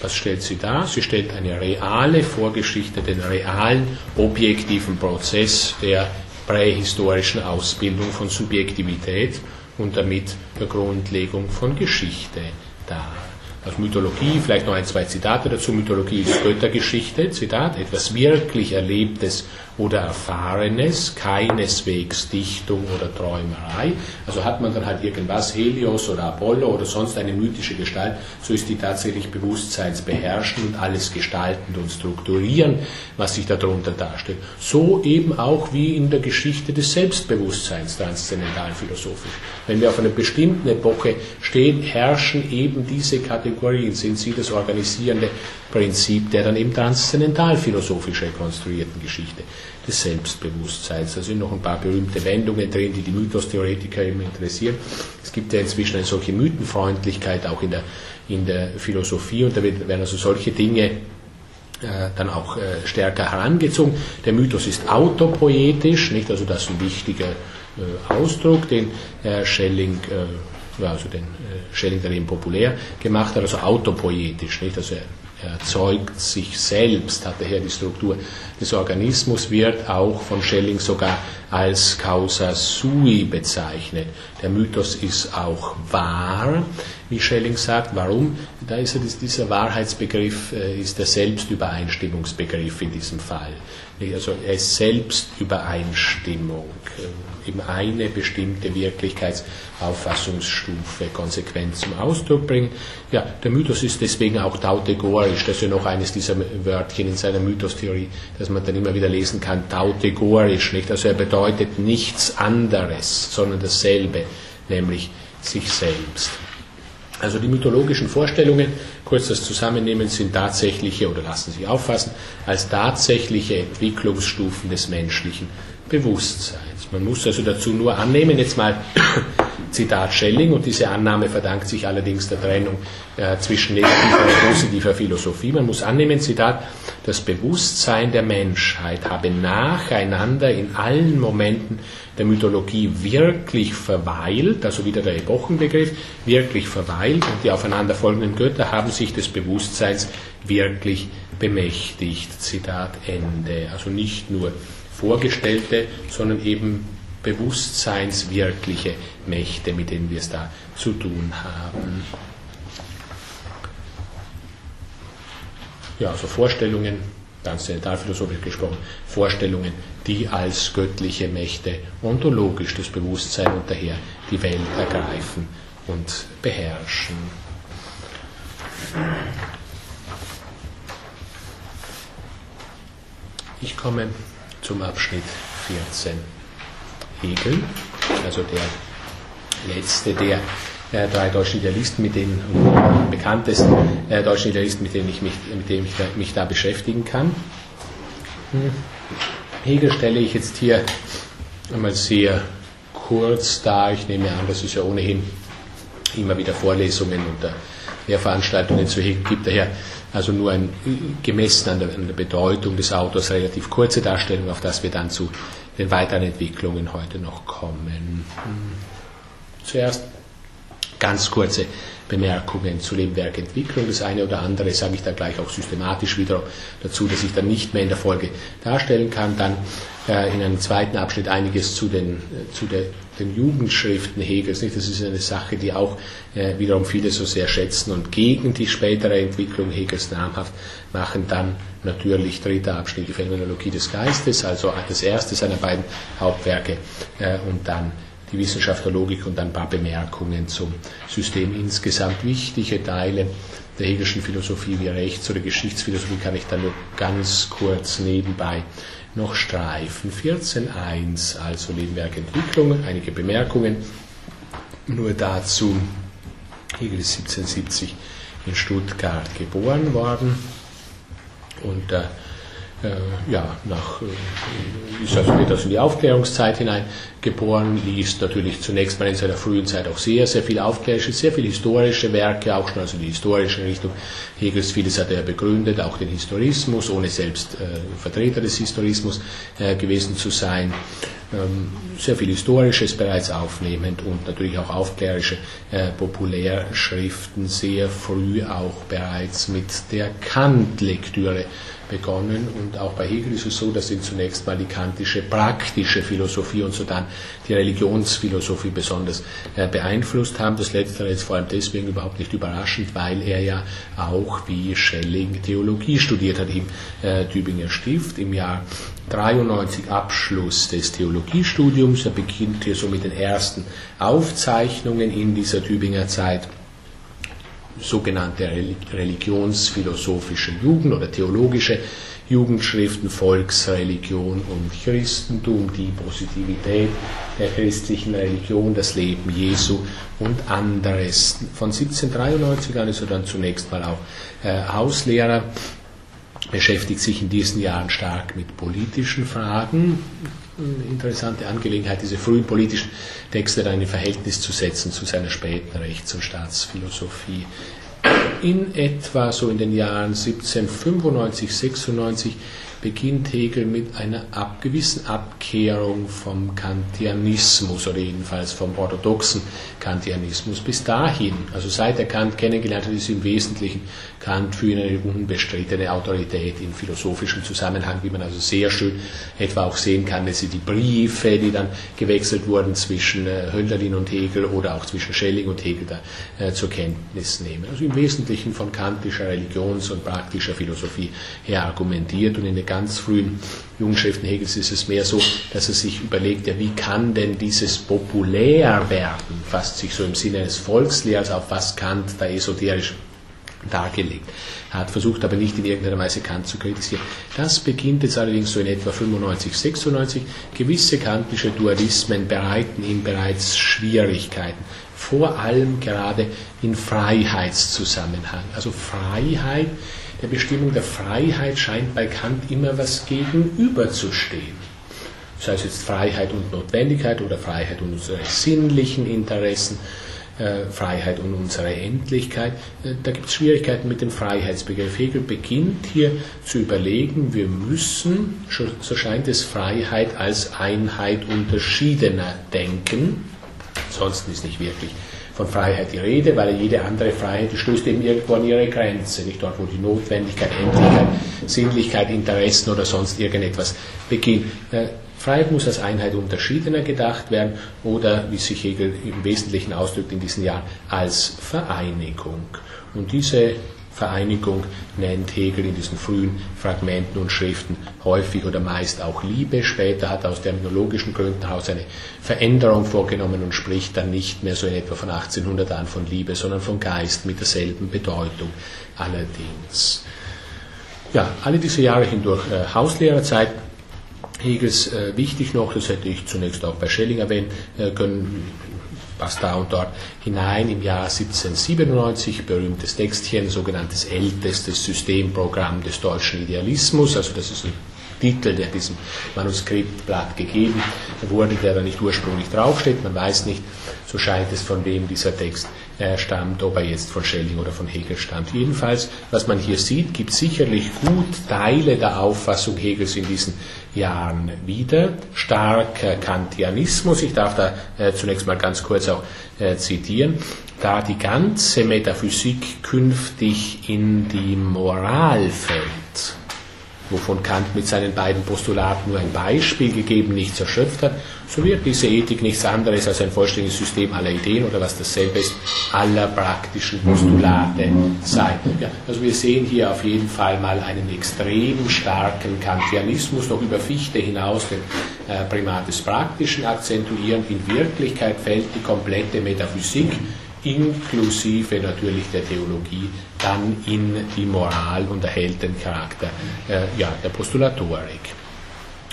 was stellt sie dar? Sie stellt eine reale Vorgeschichte, den realen objektiven Prozess der prähistorischen Ausbildung von Subjektivität und damit der Grundlegung von Geschichte dar. Aus Mythologie, vielleicht noch ein, zwei Zitate dazu. Mythologie ist Göttergeschichte, Zitat, etwas wirklich Erlebtes oder Erfahrenes, keineswegs Dichtung oder Träumerei. Also hat man dann halt irgendwas, Helios oder Apollo oder sonst eine mythische Gestalt, so ist die tatsächlich bewusstseinsbeherrschend und alles gestaltend und strukturieren, was sich darunter darstellt. So eben auch wie in der Geschichte des Selbstbewusstseins transzendental philosophisch. Wenn wir auf einer bestimmten Epoche stehen, herrschen eben diese Kategorien, sind sie das organisierende Prinzip der dann eben transzendental philosophisch rekonstruierten Geschichte des Selbstbewusstseins. Da sind noch ein paar berühmte Wendungen drin, die die Mythostheoretiker immer interessieren. Es gibt ja inzwischen eine solche Mythenfreundlichkeit auch in der, in der Philosophie und da werden also solche Dinge äh, dann auch äh, stärker herangezogen. Der Mythos ist autopoetisch, nicht? Also das ist ein wichtiger äh, Ausdruck, den Schelling, also den Schelling dann eben populär gemacht hat, also autopoetisch, nicht? Also erzeugt sich selbst, hat daher die Struktur des Organismus, wird auch von Schelling sogar als causa sui bezeichnet. Der Mythos ist auch wahr, wie Schelling sagt. Warum? Da ist ja dieser Wahrheitsbegriff, äh, ist der Selbstübereinstimmungsbegriff in diesem Fall. Also ist Selbstübereinstimmung, äh, eben eine bestimmte Wirklichkeitsauffassungsstufe konsequent zum Ausdruck bringen. Ja, der Mythos ist deswegen auch tautegorisch, das ist ja noch eines dieser Wörtchen in seiner Mythostheorie, das man dann immer wieder lesen kann, tautegorisch, nicht? Also er bedeutet nichts anderes, sondern dasselbe, nämlich sich selbst. Also die mythologischen Vorstellungen, kurz das Zusammennehmen, sind tatsächliche oder lassen sich auffassen als tatsächliche Entwicklungsstufen des menschlichen Bewusstseins. Man muss also dazu nur annehmen, jetzt mal Zitat Schelling, und diese Annahme verdankt sich allerdings der Trennung äh, zwischen negativer und positiver Philosophie. Man muss annehmen, Zitat, das Bewusstsein der Menschheit habe nacheinander in allen Momenten der Mythologie wirklich verweilt, also wieder der Epochenbegriff, wirklich verweilt und die aufeinanderfolgenden Götter haben sich des Bewusstseins wirklich bemächtigt. Zitat Ende. Also nicht nur vorgestellte, sondern eben bewusstseinswirkliche Mächte, mit denen wir es da zu tun haben. Ja, also Vorstellungen, transzendentalphilosophisch gesprochen, Vorstellungen, die als göttliche Mächte ontologisch das Bewusstsein und daher die Welt ergreifen und beherrschen. Ich komme zum Abschnitt 14. Hegel, also der letzte der drei deutschen Idealisten, mit denen, äh, bekanntesten äh, deutschen Idealisten, mit denen ich mich, mit denen ich da, mich da beschäftigen kann. Hm. Hegel stelle ich jetzt hier einmal sehr kurz dar. Ich nehme an, dass es ja ohnehin immer wieder Vorlesungen und Lehrveranstaltungen zu Hegel gibt. Daher also nur ein gemessen an der, an der, Bedeutung des Autors relativ kurze Darstellung, auf das wir dann zu den weiteren Entwicklungen heute noch kommen. Zuerst ganz kurze Bemerkungen zu Lebenwerkentwicklung. Das eine oder andere sage ich dann gleich auch systematisch wieder dazu, dass ich dann nicht mehr in der Folge darstellen kann. Dann äh, in einem zweiten Abschnitt einiges zu den, äh, zu der, den Jugendschriften Hegels. Nicht? Das ist eine Sache, die auch äh, wiederum viele so sehr schätzen und gegen die spätere Entwicklung Hegels namhaft machen. Dann natürlich dritter Abschnitt die Phänomenologie des Geistes, also das erste seiner beiden Hauptwerke äh, und dann die Wissenschaft der Logik und ein paar Bemerkungen zum System insgesamt. Wichtige Teile der Hegelischen Philosophie wie Rechts- oder Geschichtsphilosophie kann ich dann nur ganz kurz nebenbei noch streifen. 14.1, also Lebenwerkentwicklung, einige Bemerkungen nur dazu. Hegel ist 1770 in Stuttgart geboren worden und äh, äh, ja, nach, äh, ist also etwas in die Aufklärungszeit hinein geboren, liest natürlich zunächst mal in seiner frühen Zeit auch sehr, sehr viel aufklärische, sehr viel historische Werke, auch schon also die historische Richtung Hegels, vieles hat er begründet, auch den Historismus, ohne selbst äh, Vertreter des Historismus äh, gewesen zu sein. Ähm, sehr viel Historisches bereits aufnehmend und natürlich auch aufklärische äh, Populärschriften, sehr früh auch bereits mit der Kant-Lektüre begonnen. Und auch bei Hegel ist es so, dass ihn zunächst mal die kantische praktische Philosophie und sodann die Religionsphilosophie besonders äh, beeinflusst haben. Das Letztere ist vor allem deswegen überhaupt nicht überraschend, weil er ja auch wie Schelling Theologie studiert hat im äh, Tübinger Stift im Jahr 93 Abschluss des Theologiestudiums. Er beginnt hier so mit den ersten Aufzeichnungen in dieser Tübinger Zeit sogenannte religionsphilosophische Jugend oder theologische Jugendschriften Volksreligion und Christentum, die Positivität der christlichen Religion, das Leben Jesu und anderes. Von 1793 an ist er dann zunächst mal auch äh, Hauslehrer, beschäftigt sich in diesen Jahren stark mit politischen Fragen. Interessante Angelegenheit, diese frühen politischen Texte dann in Verhältnis zu setzen zu seiner späten Rechts- und Staatsphilosophie. In etwa so in den Jahren 1795, 96 beginnt Hegel mit einer ab, gewissen Abkehrung vom Kantianismus oder jedenfalls vom orthodoxen Kantianismus. Bis dahin, also seit er Kant kennengelernt hat, ist im Wesentlichen Kant für ihn eine unbestrittene Autorität in philosophischem Zusammenhang, wie man also sehr schön etwa auch sehen kann, dass sie die Briefe, die dann gewechselt wurden zwischen äh, Hölderlin und Hegel oder auch zwischen Schelling und Hegel da äh, zur Kenntnis nehmen. Also im Wesentlichen von kantischer Religions- und praktischer Philosophie her argumentiert und in den ganz frühen Jungschriften Hegels ist es mehr so, dass er sich überlegt, ja, wie kann denn dieses populär werden, fast sich so im Sinne eines Volkslehrers, auf was Kant da esoterisch dargelegt hat, versucht aber nicht in irgendeiner Weise Kant zu kritisieren. Das beginnt jetzt allerdings so in etwa 95, 96. Gewisse kantische Dualismen bereiten ihm bereits Schwierigkeiten, vor allem gerade in Freiheitszusammenhang. Also Freiheit, der Bestimmung der Freiheit scheint bei Kant immer was gegenüberzustehen sei es jetzt Freiheit und Notwendigkeit oder Freiheit und unsere sinnlichen Interessen äh, Freiheit und unsere Endlichkeit. Äh, da gibt es Schwierigkeiten mit dem Freiheitsbegriff. Hegel beginnt hier zu überlegen, wir müssen, so scheint es, Freiheit als Einheit unterschiedener denken. Ansonsten ist nicht wirklich von Freiheit die Rede, weil jede andere Freiheit die stößt eben irgendwo an ihre Grenze, nicht dort, wo die Notwendigkeit, Endlichkeit, Sinnlichkeit, Interessen oder sonst irgendetwas beginnt. Äh, Freiheit muss als Einheit unterschiedener gedacht werden oder, wie sich Hegel im Wesentlichen ausdrückt in diesen Jahren, als Vereinigung. Und diese Vereinigung nennt Hegel in diesen frühen Fragmenten und Schriften häufig oder meist auch Liebe. Später hat er aus terminologischen Gründen heraus eine Veränderung vorgenommen und spricht dann nicht mehr so in etwa von 1800 an von Liebe, sondern von Geist mit derselben Bedeutung allerdings. Ja, alle diese Jahre hindurch äh, Hauslehrerzeit Hegels äh, wichtig noch, das hätte ich zunächst auch bei Schelling erwähnen äh, können, passt da und dort hinein im Jahr 1797, berühmtes Textchen, sogenanntes ältestes Systemprogramm des deutschen Idealismus, also das ist ein Titel, der diesem Manuskriptblatt gegeben wurde, der da nicht ursprünglich draufsteht, man weiß nicht, so scheint es, von wem dieser Text äh, stammt, ob er jetzt von Schelling oder von Hegel stammt. Jedenfalls, was man hier sieht, gibt sicherlich gut Teile der Auffassung Hegels in diesen Jahren wieder. Starker Kantianismus, ich darf da äh, zunächst mal ganz kurz auch äh, zitieren, da die ganze Metaphysik künftig in die Moral fällt wovon Kant mit seinen beiden Postulaten nur ein Beispiel gegeben, nichts erschöpft hat, so wird diese Ethik nichts anderes als ein vollständiges System aller Ideen oder was dasselbe ist, aller praktischen Postulate sein. Ja, also wir sehen hier auf jeden Fall mal einen extrem starken Kantianismus, noch über Fichte hinaus den äh, Primat des Praktischen akzentuieren. In Wirklichkeit fällt die komplette Metaphysik inklusive natürlich der Theologie, dann in die Moral und erhält den Charakter äh, ja, der Postulatorik.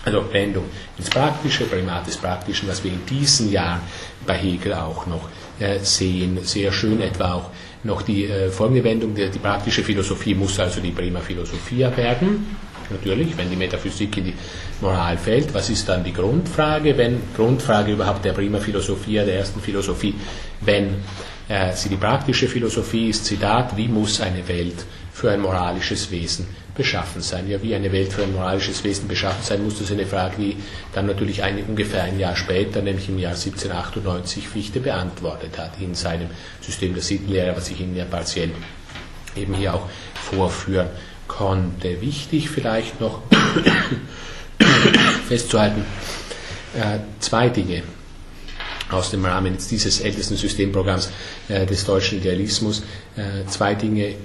Also Wendung ins Praktische, Primat des Praktischen, was wir in diesen Jahren bei Hegel auch noch äh, sehen. Sehr schön etwa auch noch die äh, folgende Wendung, die, die, praktische Philosophie muss also die Prima Philosophia werden. Natürlich, wenn die Metaphysik in die Moral fällt, was ist dann die Grundfrage, wenn Grundfrage überhaupt der Prima Philosophia, der ersten Philosophie, wenn die praktische Philosophie ist, Zitat, wie muss eine Welt für ein moralisches Wesen beschaffen sein? Ja, wie eine Welt für ein moralisches Wesen beschaffen sein muss, das ist eine Frage, die dann natürlich ein, ungefähr ein Jahr später, nämlich im Jahr 1798, Fichte beantwortet hat in seinem System der Sittenlehre, was ich Ihnen ja partiell eben hier auch vorführen konnte. Wichtig vielleicht noch festzuhalten, äh, zwei Dinge aus dem Rahmen dieses ältesten Systemprogramms äh, des deutschen Idealismus äh, zwei Dinge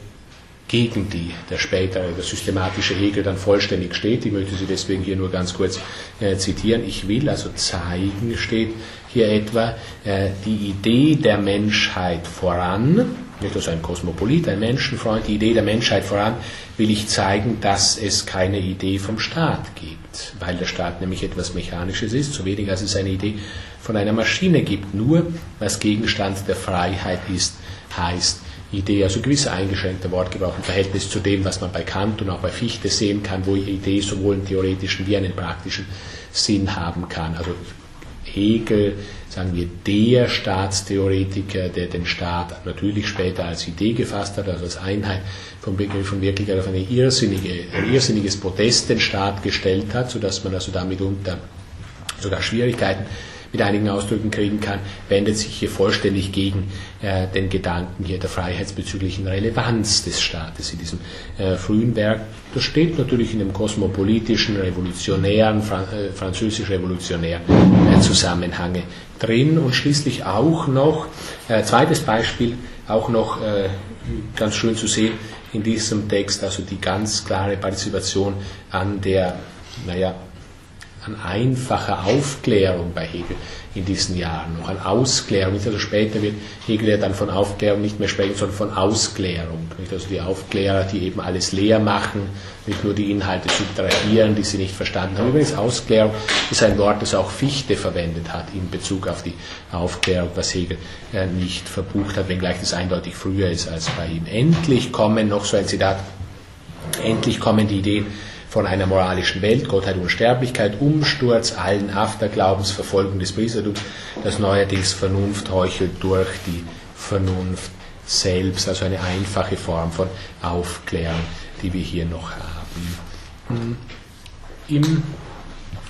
gegen die der spätere, der systematische Hegel dann vollständig steht. Ich möchte sie deswegen hier nur ganz kurz äh, zitieren. Ich will also zeigen, steht hier etwa, äh, die Idee der Menschheit voran, nicht also ein Kosmopolit, ein Menschenfreund, die Idee der Menschheit voran, will ich zeigen, dass es keine Idee vom Staat gibt, weil der Staat nämlich etwas Mechanisches ist, so wenig als es eine Idee von einer Maschine gibt. Nur was Gegenstand der Freiheit ist, heißt Idee, also gewisser eingeschränkter Wortgebrauch im Verhältnis zu dem, was man bei Kant und auch bei Fichte sehen kann, wo Idee sowohl einen theoretischen wie einen praktischen Sinn haben kann. Also Hegel, sagen wir, der Staatstheoretiker, der den Staat natürlich später als Idee gefasst hat, also als Einheit vom Begriff von Wirklichkeit auf eine irrsinnige, ein irrsinniges Protest den Staat gestellt hat, sodass man also damit unter sogar Schwierigkeiten mit einigen Ausdrücken kriegen kann, wendet sich hier vollständig gegen äh, den Gedanken hier der freiheitsbezüglichen Relevanz des Staates in diesem äh, frühen Werk. Das steht natürlich in dem kosmopolitischen, revolutionären, Fran äh, französisch-revolutionären äh, Zusammenhange drin und schließlich auch noch, äh, zweites Beispiel, auch noch äh, ganz schön zu sehen in diesem Text, also die ganz klare Partizipation an der, naja, an einfacher Aufklärung bei Hegel in diesen Jahren, noch an Ausklärung. Also später wird Hegel ja dann von Aufklärung nicht mehr sprechen, sondern von Ausklärung. Also die Aufklärer, die eben alles leer machen, nicht nur die Inhalte subtrahieren, die sie nicht verstanden haben. Übrigens, Ausklärung ist ein Wort, das auch Fichte verwendet hat in Bezug auf die Aufklärung, was Hegel äh, nicht verbucht hat, wenngleich das eindeutig früher ist als bei ihm. Endlich kommen, noch so ein Zitat, endlich kommen die Ideen von einer moralischen Welt, Gottheit, Unsterblichkeit, Umsturz allen Afterglaubens, Verfolgung des Priestertums, das neuerdings Vernunft heuchelt durch die Vernunft selbst, also eine einfache Form von Aufklärung, die wir hier noch haben. Im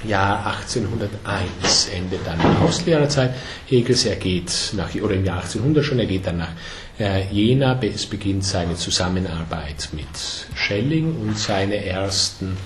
Jahr 1801 endet dann die Hauslehrerzeit Hegels. Er geht nach, oder im Jahr 1800 schon, er geht dann nach Jena. Beginnt seine Zusammenarbeit mit Schelling und seine ersten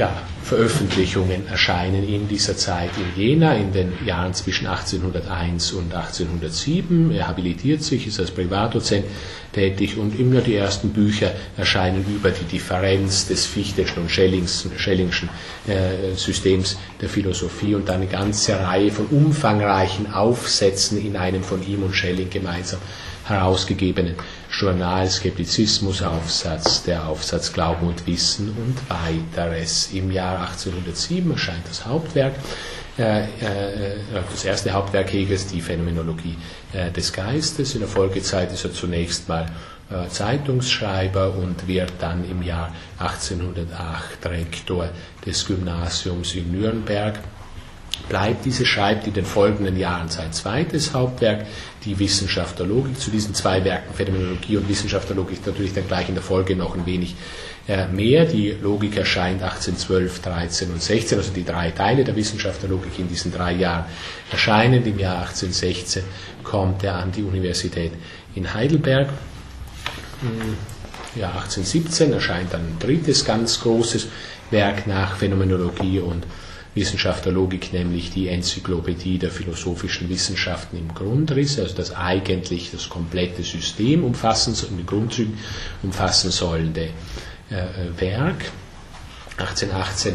ja, Veröffentlichungen erscheinen in dieser Zeit in Jena in den Jahren zwischen 1801 und 1807. Er habilitiert sich, ist als Privatdozent tätig und immer die ersten Bücher erscheinen über die Differenz des Fichteschen und Schellingschen, Schellingschen äh, Systems der Philosophie und eine ganze Reihe von umfangreichen Aufsätzen in einem von ihm und Schelling gemeinsam herausgegebenen Journal Skeptizismusaufsatz, der Aufsatz Glauben und Wissen und weiteres. Im Jahr 1807 erscheint das Hauptwerk, äh, äh, das erste Hauptwerk Hegels, die Phänomenologie äh, des Geistes. In der Folgezeit ist er zunächst mal äh, Zeitungsschreiber und wird dann im Jahr 1808 Rektor des Gymnasiums in Nürnberg bleibt diese, schreibt in den folgenden Jahren sein zweites Hauptwerk, die Wissenschaft der Logik. Zu diesen zwei Werken, Phänomenologie und Wissenschaft der Logik, natürlich dann gleich in der Folge noch ein wenig äh, mehr. Die Logik erscheint 1812, 13 und 16, also die drei Teile der Wissenschaft der Logik in diesen drei Jahren erscheinen. Im Jahr 1816 kommt er an die Universität in Heidelberg. Ja, 1817 erscheint dann ein drittes ganz großes Werk nach Phänomenologie und Wissenschaft der Logik, nämlich die Enzyklopädie der philosophischen Wissenschaften im Grundriss, also das eigentlich das komplette System umfassen, in den Grundzügen umfassen sollende äh Werk. 1818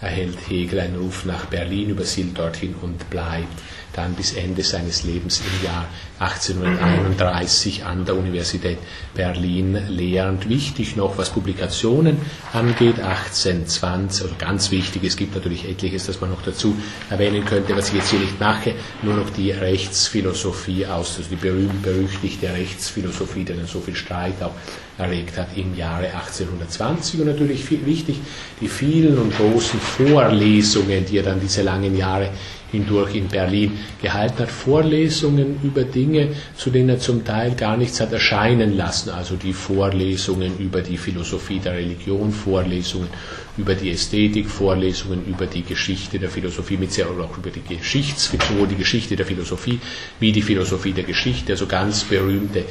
erhält Hegel einen Ruf nach Berlin, übersiedelt dorthin und bleibt dann bis Ende seines Lebens im Jahr 1831 an der Universität Berlin lehrend. Wichtig noch, was Publikationen angeht, 1820, also ganz wichtig, es gibt natürlich etliches, das man noch dazu erwähnen könnte, was ich jetzt hier nicht mache, nur noch die Rechtsphilosophie aus, also die berühmt-berüchtigte Rechtsphilosophie, die dann so viel Streit auch erregt hat im Jahre 1820 und natürlich viel, wichtig die vielen und großen Vorlesungen, die er dann diese langen Jahre hindurch in Berlin gehalten hat, Vorlesungen über Dinge, zu denen er zum Teil gar nichts hat erscheinen lassen, also die Vorlesungen über die Philosophie der Religion, Vorlesungen über die Ästhetik, Vorlesungen über die Geschichte der Philosophie, mit sehr auch über die Geschichtsfigur, die Geschichte der Philosophie, wie die Philosophie der Geschichte, also ganz berühmte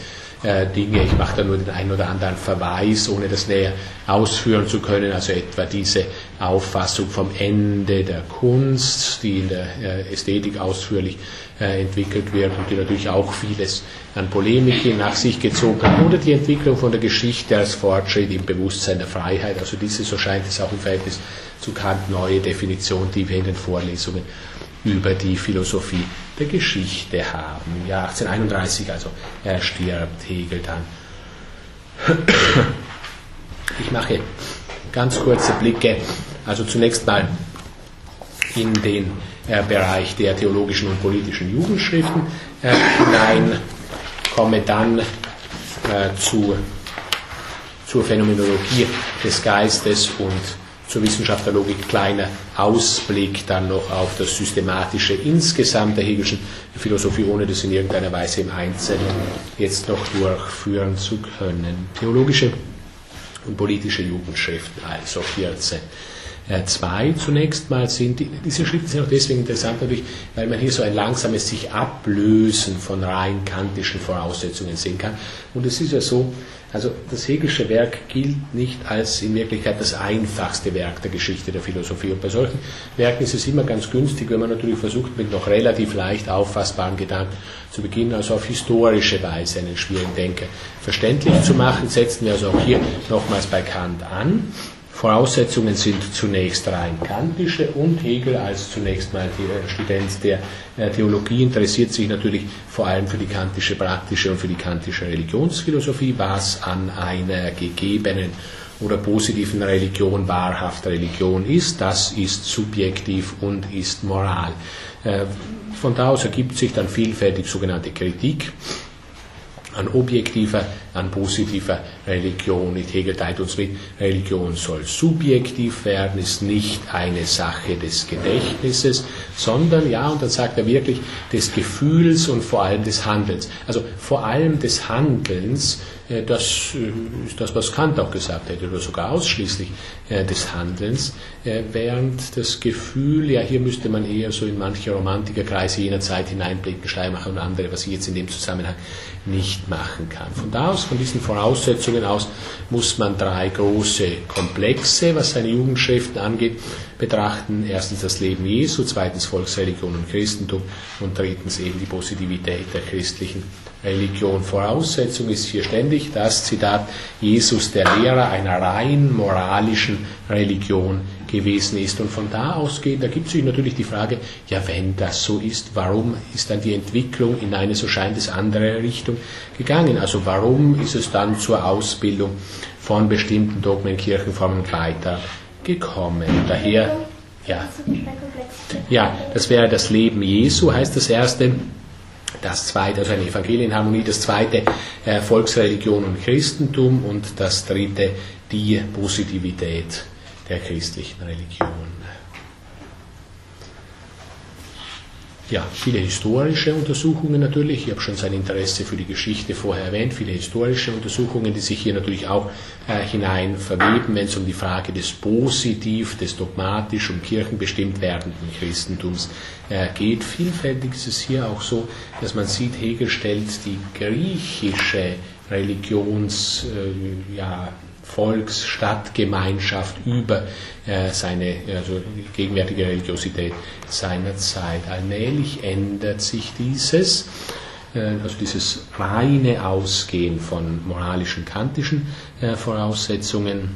äh, Dinge. Ich mache da nur den einen oder anderen Verweis, ohne das näher ausführen zu können. Also etwa diese Auffassung vom Ende der Kunst, die in der äh, Ästhetik ausführlich äh, entwickelt wird und die natürlich auch vieles an Polemik nach sich gezogen hat. Oder die Entwicklung von der Geschichte als Fortschritt im Bewusstsein der Freiheit. Also diese, so scheint es auch im Verhältnis zu Kant, neue Definition, die wir in den Vorlesungen über die Philosophie der Geschichte haben. Im Jahr 1831 also er stirbt Hegel dann. Ich mache ganz kurze Blicke, also zunächst mal in den äh, Bereich der theologischen und politischen Jugendschriften äh, hinein, komme dann äh, zu, zur Phänomenologie des Geistes und zur Wissenschaft der Logik kleiner Ausblick dann noch auf das Systematische insgesamt der Hegelschen Philosophie, ohne das in irgendeiner Weise im Einzelnen jetzt noch durchführen zu können. Theologische und politische Jugendschriften, also 14. Äh, zwei zunächst mal sind, diese Schriften sind auch deswegen interessant natürlich, weil man hier so ein langsames sich ablösen von rein kantischen Voraussetzungen sehen kann. Und es ist ja so, also das Hegelsche Werk gilt nicht als in Wirklichkeit das einfachste Werk der Geschichte der Philosophie. Und bei solchen Werken ist es immer ganz günstig, wenn man natürlich versucht, mit noch relativ leicht auffassbaren Gedanken zu beginnen, also auf historische Weise einen schwierigen Denker verständlich zu machen, setzen wir also auch hier nochmals bei Kant an. Voraussetzungen sind zunächst rein kantische und Hegel als zunächst mal Student der äh, Theologie interessiert sich natürlich vor allem für die kantische praktische und für die kantische Religionsphilosophie, was an einer gegebenen oder positiven Religion wahrhaft Religion ist, das ist subjektiv und ist Moral. Äh, von da aus ergibt sich dann vielfältig sogenannte Kritik an objektiver, an positiver Religion. Nicht Hegel teilt uns mit, Religion soll subjektiv werden, ist nicht eine Sache des Gedächtnisses, sondern, ja, und dann sagt er wirklich, des Gefühls und vor allem des Handelns. Also vor allem des Handelns äh, das äh, das, was Kant auch gesagt hätte, oder sogar ausschließlich äh, des Handelns, während das Gefühl, ja, hier müsste man eher so in manche Romantikerkreise jener Zeit hineinblicken, Schleiermacher und andere, was ich jetzt in dem Zusammenhang nicht machen kann. Von da aus, von diesen Voraussetzungen aus, muss man drei große Komplexe, was seine Jugendschriften angeht, betrachten. Erstens das Leben Jesu, zweitens Volksreligion und Christentum und drittens eben die Positivität der christlichen Religion. Voraussetzung ist hier ständig das Zitat Jesus, der Lehrer einer rein moralischen Religion gewesen ist. Und von da ausgehend ergibt sich natürlich die Frage, ja, wenn das so ist, warum ist dann die Entwicklung in eine, so scheint es, andere Richtung gegangen? Also warum ist es dann zur Ausbildung von bestimmten Dogmen, Kirchenformen weiter gekommen? Daher, ja, ja, das wäre das Leben Jesu, heißt das erste das zweite, also eine Evangelienharmonie, das zweite äh, Volksreligion und Christentum und das dritte die Positivität der christlichen Religion. Ja, viele historische Untersuchungen natürlich. Ich habe schon sein Interesse für die Geschichte vorher erwähnt. Viele historische Untersuchungen, die sich hier natürlich auch äh, hinein verweben, wenn es um die Frage des positiv, des dogmatisch und kirchenbestimmt werdenden Christentums äh, geht. Vielfältig ist es hier auch so, dass man sieht, Hegel stellt die griechische Religions, äh, ja, Volks-, Stadtgemeinschaft über äh, seine also gegenwärtige Religiosität seiner Zeit. Allmählich ändert sich dieses, äh, also dieses reine Ausgehen von moralischen, kantischen äh, Voraussetzungen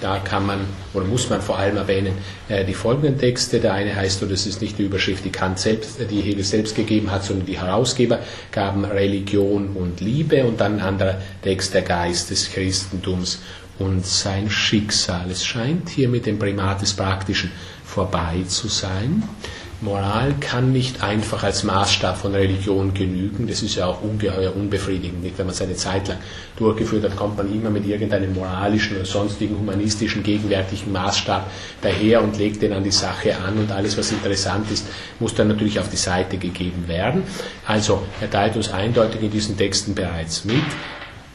da kann man oder muss man vor allem erwähnen äh, die folgenden Texte. Der eine heißt, und das ist nicht die Überschrift, die Kant selbst, die Hegel selbst gegeben hat, sondern die Herausgeber gaben Religion und Liebe und dann ein anderer Text, der Geist des Christentums und sein Schicksal. Es scheint hier mit dem Primat des Praktischen vorbei zu sein. Moral kann nicht einfach als Maßstab von Religion genügen. Das ist ja auch ungeheuer unbefriedigend. Nicht? Wenn man seine Zeit lang durchgeführt hat, kommt man immer mit irgendeinem moralischen oder sonstigen humanistischen gegenwärtigen Maßstab daher und legt den an die Sache an und alles, was interessant ist, muss dann natürlich auf die Seite gegeben werden. Also er teilt uns eindeutig in diesen Texten bereits mit,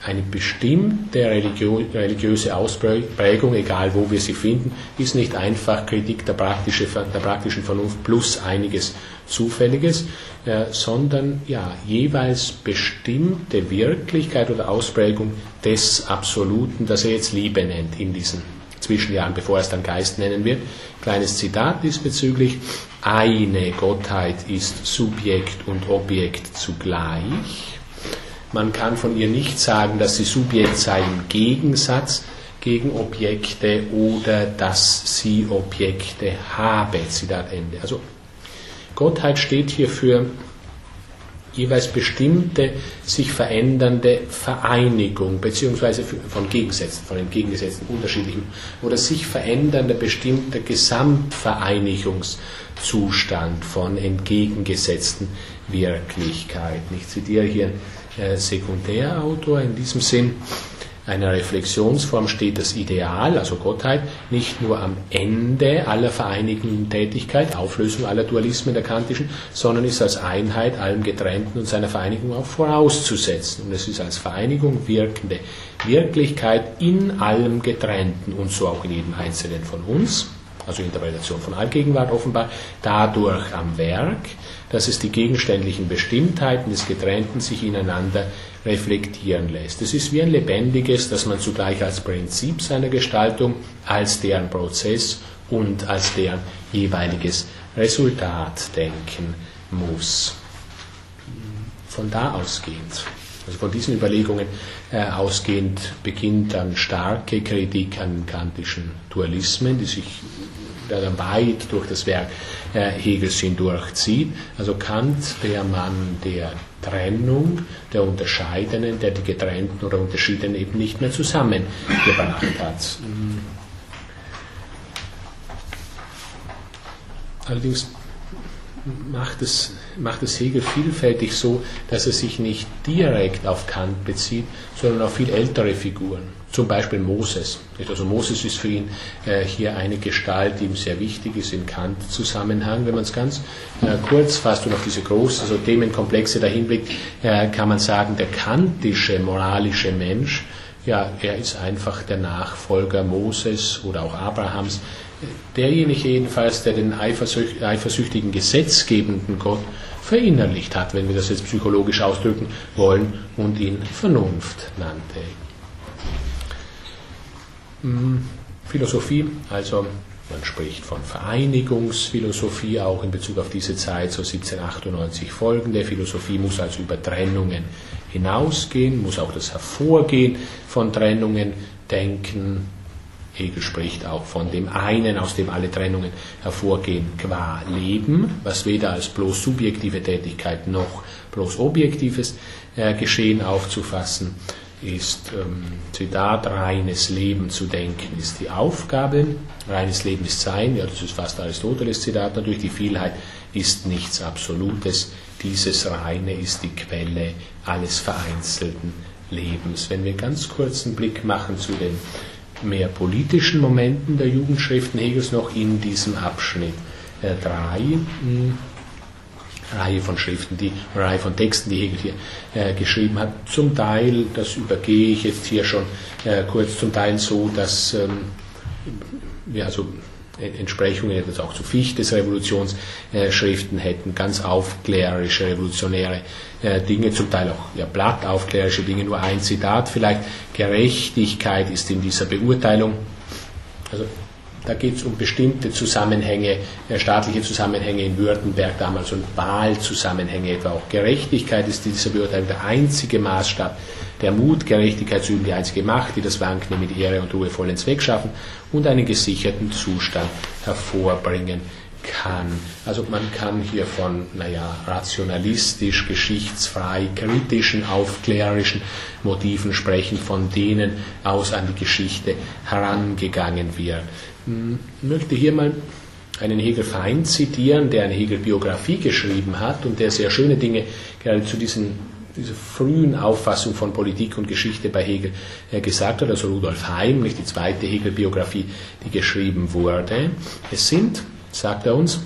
eine bestimmte religiöse Ausprägung, egal wo wir sie finden, ist nicht einfach Kritik der, praktische, der praktischen Vernunft plus einiges Zufälliges, äh, sondern ja, jeweils bestimmte Wirklichkeit oder Ausprägung des Absoluten, das er jetzt Liebe nennt in diesen Zwischenjahren, bevor er es dann Geist nennen wird. Kleines Zitat diesbezüglich. Eine Gottheit ist Subjekt und Objekt zugleich man kann von ihr nicht sagen, dass sie Subjekt sei im Gegensatz gegen Objekte oder dass sie Objekte habe. Zitat Ende. Also Gottheit steht hier für jeweils bestimmte sich verändernde Vereinigung, beziehungsweise von Gegensätzen, von entgegengesetzten, unterschiedlichen, oder sich verändernder bestimmter Gesamtvereinigungszustand von entgegengesetzten Wirklichkeiten. Ich zitiere hier Sekundärautor in diesem Sinn. einer Reflexionsform steht das Ideal, also Gottheit, nicht nur am Ende aller vereinigenden Tätigkeit, Auflösung aller Dualismen der kantischen, sondern ist als Einheit allem Getrennten und seiner Vereinigung auch vorauszusetzen. Und es ist als Vereinigung wirkende Wirklichkeit in allem Getrennten und so auch in jedem Einzelnen von uns also Interpretation von Allgegenwart offenbar, dadurch am Werk, dass es die gegenständlichen Bestimmtheiten des Getrennten sich ineinander reflektieren lässt. Es ist wie ein lebendiges, das man zugleich als Prinzip seiner Gestaltung, als deren Prozess und als deren jeweiliges Resultat denken muss. Von da ausgehend, also von diesen Überlegungen äh, ausgehend, beginnt dann starke Kritik an kantischen Dualismen, die sich dann weit durch das Werk äh, Hegels hindurchzieht. Also Kant, der Mann der Trennung, der Unterscheidenden, der die getrennten oder unterschiedenen eben nicht mehr zusammengebracht hat. Allerdings macht es, macht es Hegel vielfältig so, dass er sich nicht direkt auf Kant bezieht, sondern auf viel ältere Figuren. Zum Beispiel Moses. Also Moses ist für ihn äh, hier eine Gestalt, die ihm sehr wichtig ist im Kant-Zusammenhang. Wenn man es ganz äh, kurz fasst und auf diese großen also Themenkomplexe dahinblickt, äh, kann man sagen, der kantische moralische Mensch, ja, er ist einfach der Nachfolger Moses oder auch Abrahams, derjenige jedenfalls, der den eifersüchtigen gesetzgebenden Gott verinnerlicht hat, wenn wir das jetzt psychologisch ausdrücken wollen, und ihn Vernunft nannte. Hm, Philosophie, also man spricht von Vereinigungsphilosophie, auch in Bezug auf diese Zeit, so 1798 folgende. Philosophie muss also über Trennungen hinausgehen, muss auch das Hervorgehen von Trennungen denken, Hegel spricht auch von dem einen, aus dem alle Trennungen hervorgehen, qua Leben, was weder als bloß subjektive Tätigkeit noch bloß objektives äh, Geschehen aufzufassen ist, ähm, Zitat, reines Leben zu denken ist die Aufgabe, reines Leben ist Sein, ja, das ist fast Aristoteles Zitat, natürlich die Vielheit ist nichts Absolutes, dieses Reine ist die Quelle alles vereinzelten Lebens. Wenn wir ganz kurzen Blick machen zu den mehr politischen Momenten der Jugendschriften Hegels noch in diesem Abschnitt. Äh, drei mh, Reihe von Schriften, die Reihe von Texten, die Hegel hier äh, geschrieben hat. Zum Teil, das übergehe ich jetzt hier schon äh, kurz, zum Teil so, dass ähm, wir also Entsprechungen jetzt auch zu Fichtes Revolutionsschriften hätten, ganz aufklärerische, revolutionäre äh, Dinge, zum Teil auch ja, blattaufklärerische Dinge, nur ein Zitat vielleicht. Gerechtigkeit ist in dieser Beurteilung, also da geht es um bestimmte Zusammenhänge, äh, staatliche Zusammenhänge in Württemberg damals und Wahlzusammenhänge etwa auch. Gerechtigkeit ist dieser Beurteilung der einzige Maßstab, der Mut, Gerechtigkeit zu üben, die einzige Macht, die das Wankne mit Ehre und Ruhe voll ins Weg schaffen und einen gesicherten Zustand hervorbringen kann. Also man kann hier von, naja, rationalistisch, geschichtsfrei, kritischen, aufklärerischen Motiven sprechen, von denen aus an die Geschichte herangegangen wird. Ich hm, möchte hier mal einen Hegel-Feind zitieren, der eine Hegel-Biografie geschrieben hat und der sehr schöne Dinge gerade zu diesen, dieser frühen Auffassung von Politik und Geschichte bei Hegel äh, gesagt hat, also Rudolf Heim, nicht die zweite Hegel-Biografie, die geschrieben wurde. Es sind, sagt er uns,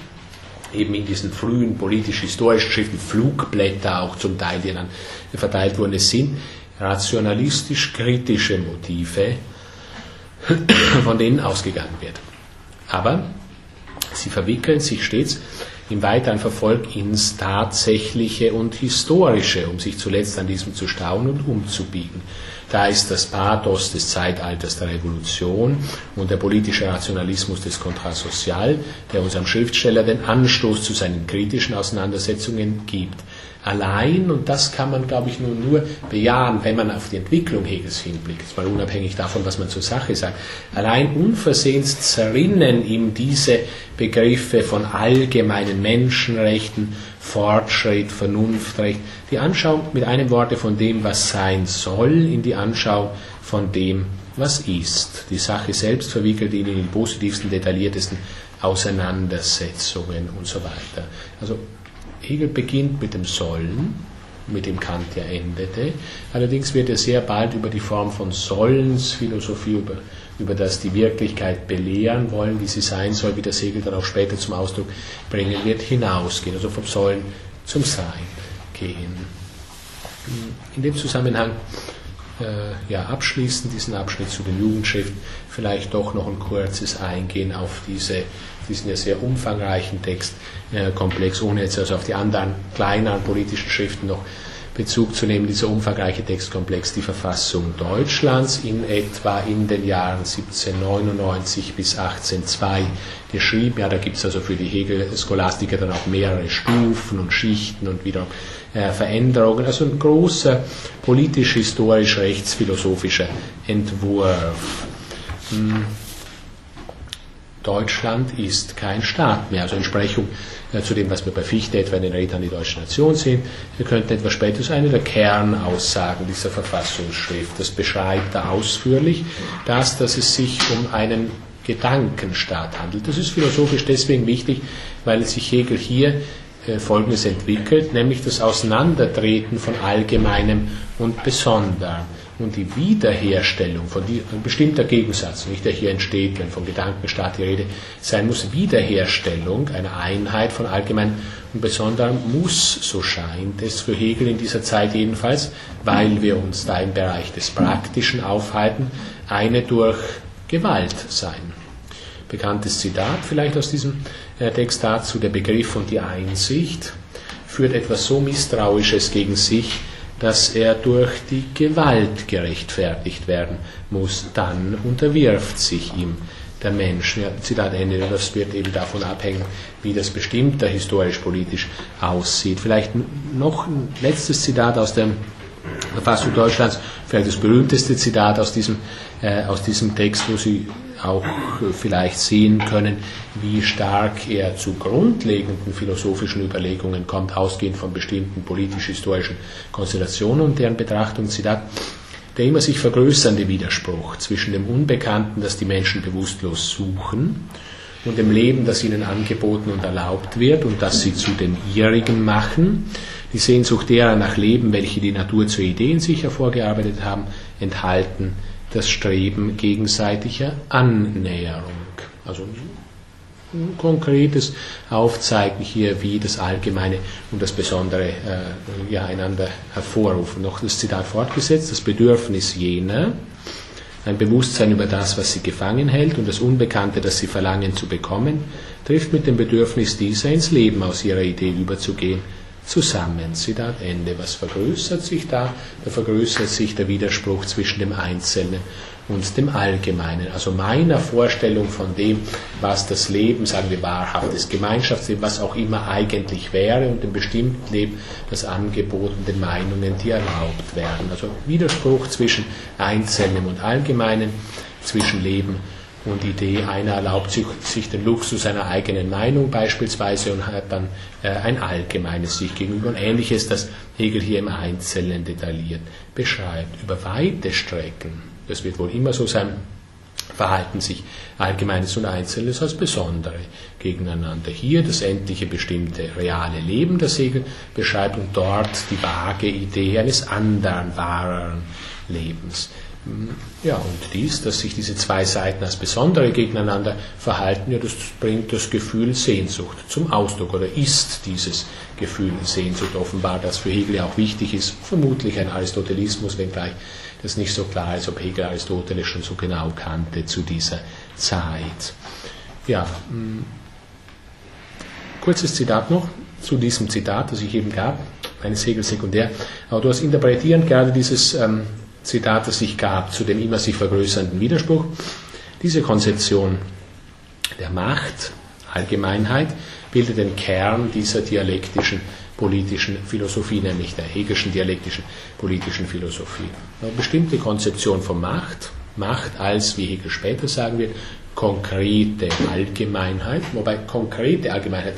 eben in diesen frühen politisch-historischen Schriften, Flugblätter auch zum Teil, die dann verteilt wurden, es sind rationalistisch-kritische Motive, von denen ausgegangen wird. Aber sie verwickeln sich stets im weiteren Verfolg ins Tatsächliche und Historische, um sich zuletzt an diesem zu staunen und umzubiegen. Da ist das Pathos des Zeitalters der Revolution und der politische Rationalismus des Contrat Social, der unserem Schriftsteller den Anstoß zu seinen kritischen Auseinandersetzungen gibt allein, und das kann man, glaube ich, nur, nur bejahen, wenn man auf die Entwicklung Hegels hinblickt, mal unabhängig davon, was man zur Sache sagt, allein unversehens zerrinnen ihm diese Begriffe von allgemeinen Menschenrechten, Fortschritt, Vernunftrecht, die Anschauung mit einem Worte von dem, was sein soll, in die Anschauung von dem, was ist. Die Sache selbst verwickelt ihn in den positivsten, detailliertesten Auseinandersetzungen und so weiter. Also Hegel beginnt mit dem Sollen mit dem Kant ja endete. Allerdings wird er sehr bald über die Form von Sollensphilosophie, über, über das die Wirklichkeit belehren wollen, wie sie sein soll, wie der Segel dann auch später zum Ausdruck bringen wird, hinausgehen, also vom Sollen zum Sein gehen. In dem Zusammenhang ja, abschließend diesen Abschnitt zu den Jugendschriften vielleicht doch noch ein kurzes Eingehen auf diese, diesen ja sehr umfangreichen Textkomplex, äh, ohne jetzt also auf die anderen kleineren politischen Schriften noch Bezug zu nehmen, dieser umfangreiche Textkomplex, die Verfassung Deutschlands in etwa in den Jahren 1799 bis 1802 geschrieben. Ja, da gibt es also für die Hegel-Scholastiker dann auch mehrere Stufen und Schichten und wieder äh, Veränderungen. Also ein großer politisch-historisch-rechtsphilosophischer Entwurf. Hm. Deutschland ist kein Staat mehr. Also Entsprechung zu dem, was wir bei Fichte etwa in den an die deutsche Nation sehen. Wir könnten etwas später so eine der Kernaussagen dieser Verfassungsschrift. Das beschreibt da ausführlich das, dass es sich um einen Gedankenstaat handelt. Das ist philosophisch deswegen wichtig, weil sich Hegel hier äh, Folgendes entwickelt, nämlich das Auseinandertreten von Allgemeinem und Besonderem und die Wiederherstellung von die, ein bestimmter Gegensatz, nicht der hier entsteht, wenn vom Gedankenstaat die Rede sein muss, Wiederherstellung einer Einheit von allgemein und besonderem muss, so scheint es für Hegel in dieser Zeit jedenfalls, weil wir uns da im Bereich des Praktischen aufhalten, eine durch Gewalt sein. Bekanntes Zitat vielleicht aus diesem äh, Text dazu, der Begriff und die Einsicht führt etwas so Misstrauisches gegen sich, dass er durch die Gewalt gerechtfertigt werden muss. Dann unterwirft sich ihm der Mensch. Ja, Zitat Ende, das wird eben davon abhängen, wie das bestimmter historisch-politisch aussieht. Vielleicht noch ein letztes Zitat aus der Verfassung Deutschlands, vielleicht das berühmteste Zitat aus diesem, äh, aus diesem Text, wo Sie auch vielleicht sehen können, wie stark er zu grundlegenden philosophischen Überlegungen kommt, ausgehend von bestimmten politisch-historischen Konstellationen und deren Betrachtung. Zitat, der immer sich vergrößernde Widerspruch zwischen dem Unbekannten, das die Menschen bewusstlos suchen, und dem Leben, das ihnen angeboten und erlaubt wird und das sie zu den ihrigen machen, die Sehnsucht derer nach Leben, welche die Natur zur Idee in sich hervorgearbeitet haben, enthalten das Streben gegenseitiger Annäherung. Also ein konkretes Aufzeigen hier, wie das Allgemeine und das Besondere äh, ja, einander hervorrufen. Noch das Zitat fortgesetzt, das Bedürfnis jener, ein Bewusstsein über das, was sie gefangen hält und das Unbekannte, das sie verlangen zu bekommen, trifft mit dem Bedürfnis dieser ins Leben aus ihrer Idee überzugehen zusammen. Zitat Ende. Was vergrößert sich da? Da vergrößert sich der Widerspruch zwischen dem Einzelnen und dem Allgemeinen. Also meiner Vorstellung von dem, was das Leben, sagen wir wahrhaftes Gemeinschaftsleben, was auch immer eigentlich wäre und dem bestimmten Leben das Angebot und den Meinungen, die erlaubt werden. Also Widerspruch zwischen Einzelnen und Allgemeinen, zwischen Leben und und Idee, einer erlaubt sich, sich, den Luxus einer eigenen Meinung beispielsweise und hat dann äh, ein allgemeines sich gegenüber und ähnliches, das Hegel hier im Einzelnen detailliert beschreibt. Über weite Strecken, das wird wohl immer so sein, verhalten sich Allgemeines und Einzelnes als Besondere gegeneinander. Hier das endliche bestimmte reale Leben, das Hegel beschreibt, und dort die vage Idee eines anderen, wahreren Lebens. Ja, und dies, dass sich diese zwei Seiten als besondere gegeneinander verhalten, ja, das bringt das Gefühl Sehnsucht zum Ausdruck oder ist dieses Gefühl Sehnsucht offenbar, das für Hegel auch wichtig ist, vermutlich ein Aristotelismus, wenngleich das nicht so klar ist, ob Hegel Aristoteles schon so genau kannte zu dieser Zeit. Ja, hm, kurzes Zitat noch zu diesem Zitat, das ich eben gab, eines Hegel sekundär. Aber du hast interpretierend gerade dieses ähm, Zitat, das sich gab zu dem immer sich vergrößernden Widerspruch. Diese Konzeption der Macht, Allgemeinheit, bildet den Kern dieser dialektischen politischen Philosophie, nämlich der Hegelschen dialektischen politischen Philosophie. Eine bestimmte Konzeption von Macht, Macht als, wie Hegel später sagen wird, konkrete Allgemeinheit, wobei konkrete Allgemeinheit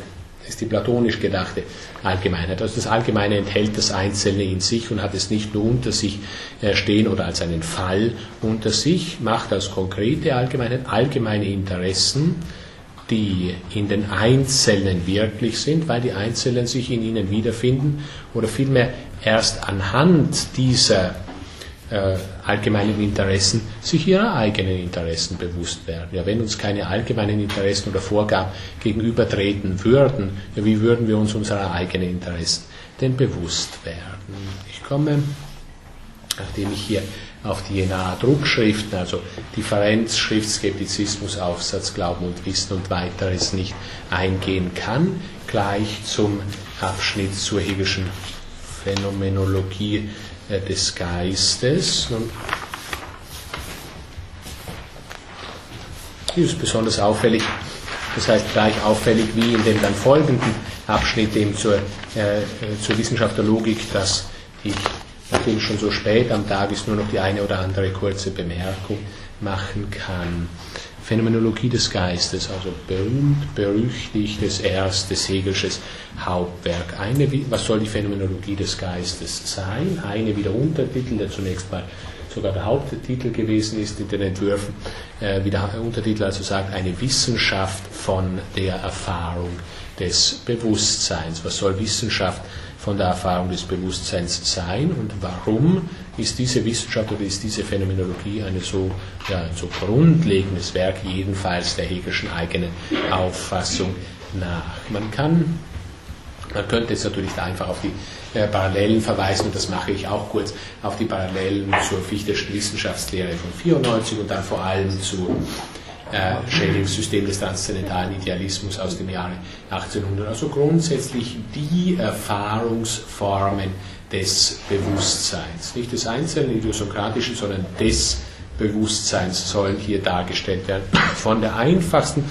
ist die platonisch gedachte Allgemeinheit. Also das Allgemeine enthält das Einzelne in sich und hat es nicht nur unter sich äh, stehen oder als einen Fall unter sich, macht als konkrete Allgemeinheit allgemeine Interessen, die in den Einzelnen wirklich sind, weil die Einzelnen sich in ihnen wiederfinden oder vielmehr erst anhand dieser äh, allgemeinen Interessen sich ihrer eigenen Interessen bewusst werden. Ja, wenn uns keine allgemeinen Interessen oder Vorgaben gegenübertreten würden, ja, wie würden wir uns unserer eigenen Interessen denn bewusst werden? Ich komme, nachdem ich hier auf die Jenaer Druckschriften, also Differenz, Schrift, Skeptizismus, Aufsatz, Glauben und Wissen und weiteres nicht eingehen kann, gleich zum Abschnitt zur Hegelischen Phänomenologie des Geistes. Hier ist besonders auffällig, das heißt gleich auffällig wie in dem dann folgenden Abschnitt eben zur, äh, zur Wissenschaft der Logik, dass ich, nachdem schon so spät am Tag ist, nur noch die eine oder andere kurze Bemerkung machen kann. Phänomenologie des Geistes, also berühmt, berüchtigtes erstes Hegelsches Hauptwerk. Eine, was soll die Phänomenologie des Geistes sein? Eine wie der Untertitel, der zunächst mal sogar der Haupttitel gewesen ist in den Entwürfen, äh, wie der Untertitel also sagt, eine Wissenschaft von der Erfahrung des Bewusstseins. Was soll Wissenschaft von der Erfahrung des Bewusstseins sein und warum ist diese Wissenschaft oder ist diese Phänomenologie eine so, ja, ein so grundlegendes Werk, jedenfalls der Hegelschen eigenen Auffassung nach. Man kann man könnte jetzt natürlich da einfach auf die äh, Parallelen verweisen, und das mache ich auch kurz, auf die Parallelen zur Fichteschen Wissenschaftslehre von 94 und dann vor allem zu äh, Schellings System des transzendentalen Idealismus aus dem Jahre 1800. Also grundsätzlich die Erfahrungsformen des Bewusstseins. Nicht des einzelnen idiosokratischen, sondern des Bewusstseins sollen hier dargestellt werden. Von der einfachsten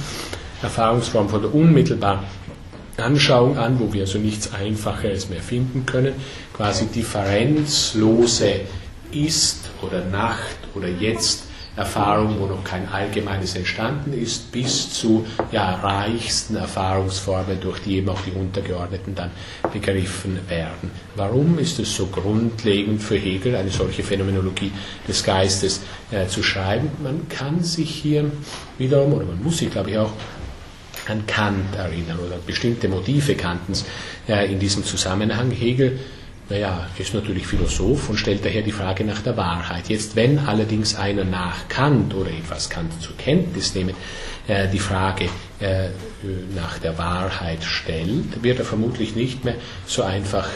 Erfahrungsform, von der unmittelbaren Anschauung an, wo wir also nichts Einfacheres mehr finden können, quasi differenzlose Ist oder Nacht oder Jetzt Erfahrung, wo noch kein allgemeines entstanden ist, bis zu ja, reichsten Erfahrungsformen, durch die eben auch die Untergeordneten dann begriffen werden. Warum ist es so grundlegend für Hegel, eine solche Phänomenologie des Geistes äh, zu schreiben? Man kann sich hier wiederum, oder man muss sich, glaube ich, auch an Kant erinnern oder bestimmte Motive Kantens äh, in diesem Zusammenhang. Hegel naja, ist natürlich Philosoph und stellt daher die Frage nach der Wahrheit. Jetzt, wenn allerdings einer nach Kant oder etwas Kant zur Kenntnis nehmen, äh, die Frage äh, nach der Wahrheit stellt, wird er vermutlich nicht mehr so einfach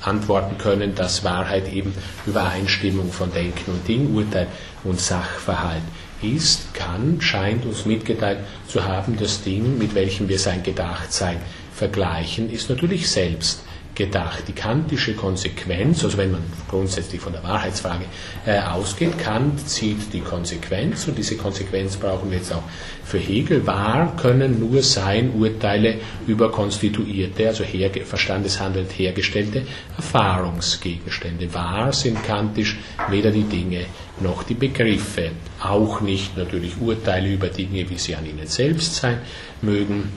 antworten können, dass Wahrheit eben Übereinstimmung von Denken und Ding, Urteil und Sachverhalt ist. Kant scheint uns mitgeteilt zu haben, das Ding, mit welchem wir sein Gedachtsein vergleichen, ist natürlich selbst gedacht. Die kantische Konsequenz, also wenn man grundsätzlich von der Wahrheitsfrage äh, ausgeht, Kant zieht die Konsequenz und diese Konsequenz brauchen wir jetzt auch für Hegel. Wahr können nur sein Urteile über konstituierte, also her, verstandeshandelnd hergestellte Erfahrungsgegenstände. Wahr sind kantisch weder die Dinge noch die Begriffe, auch nicht natürlich Urteile über Dinge, wie sie an ihnen selbst sein mögen,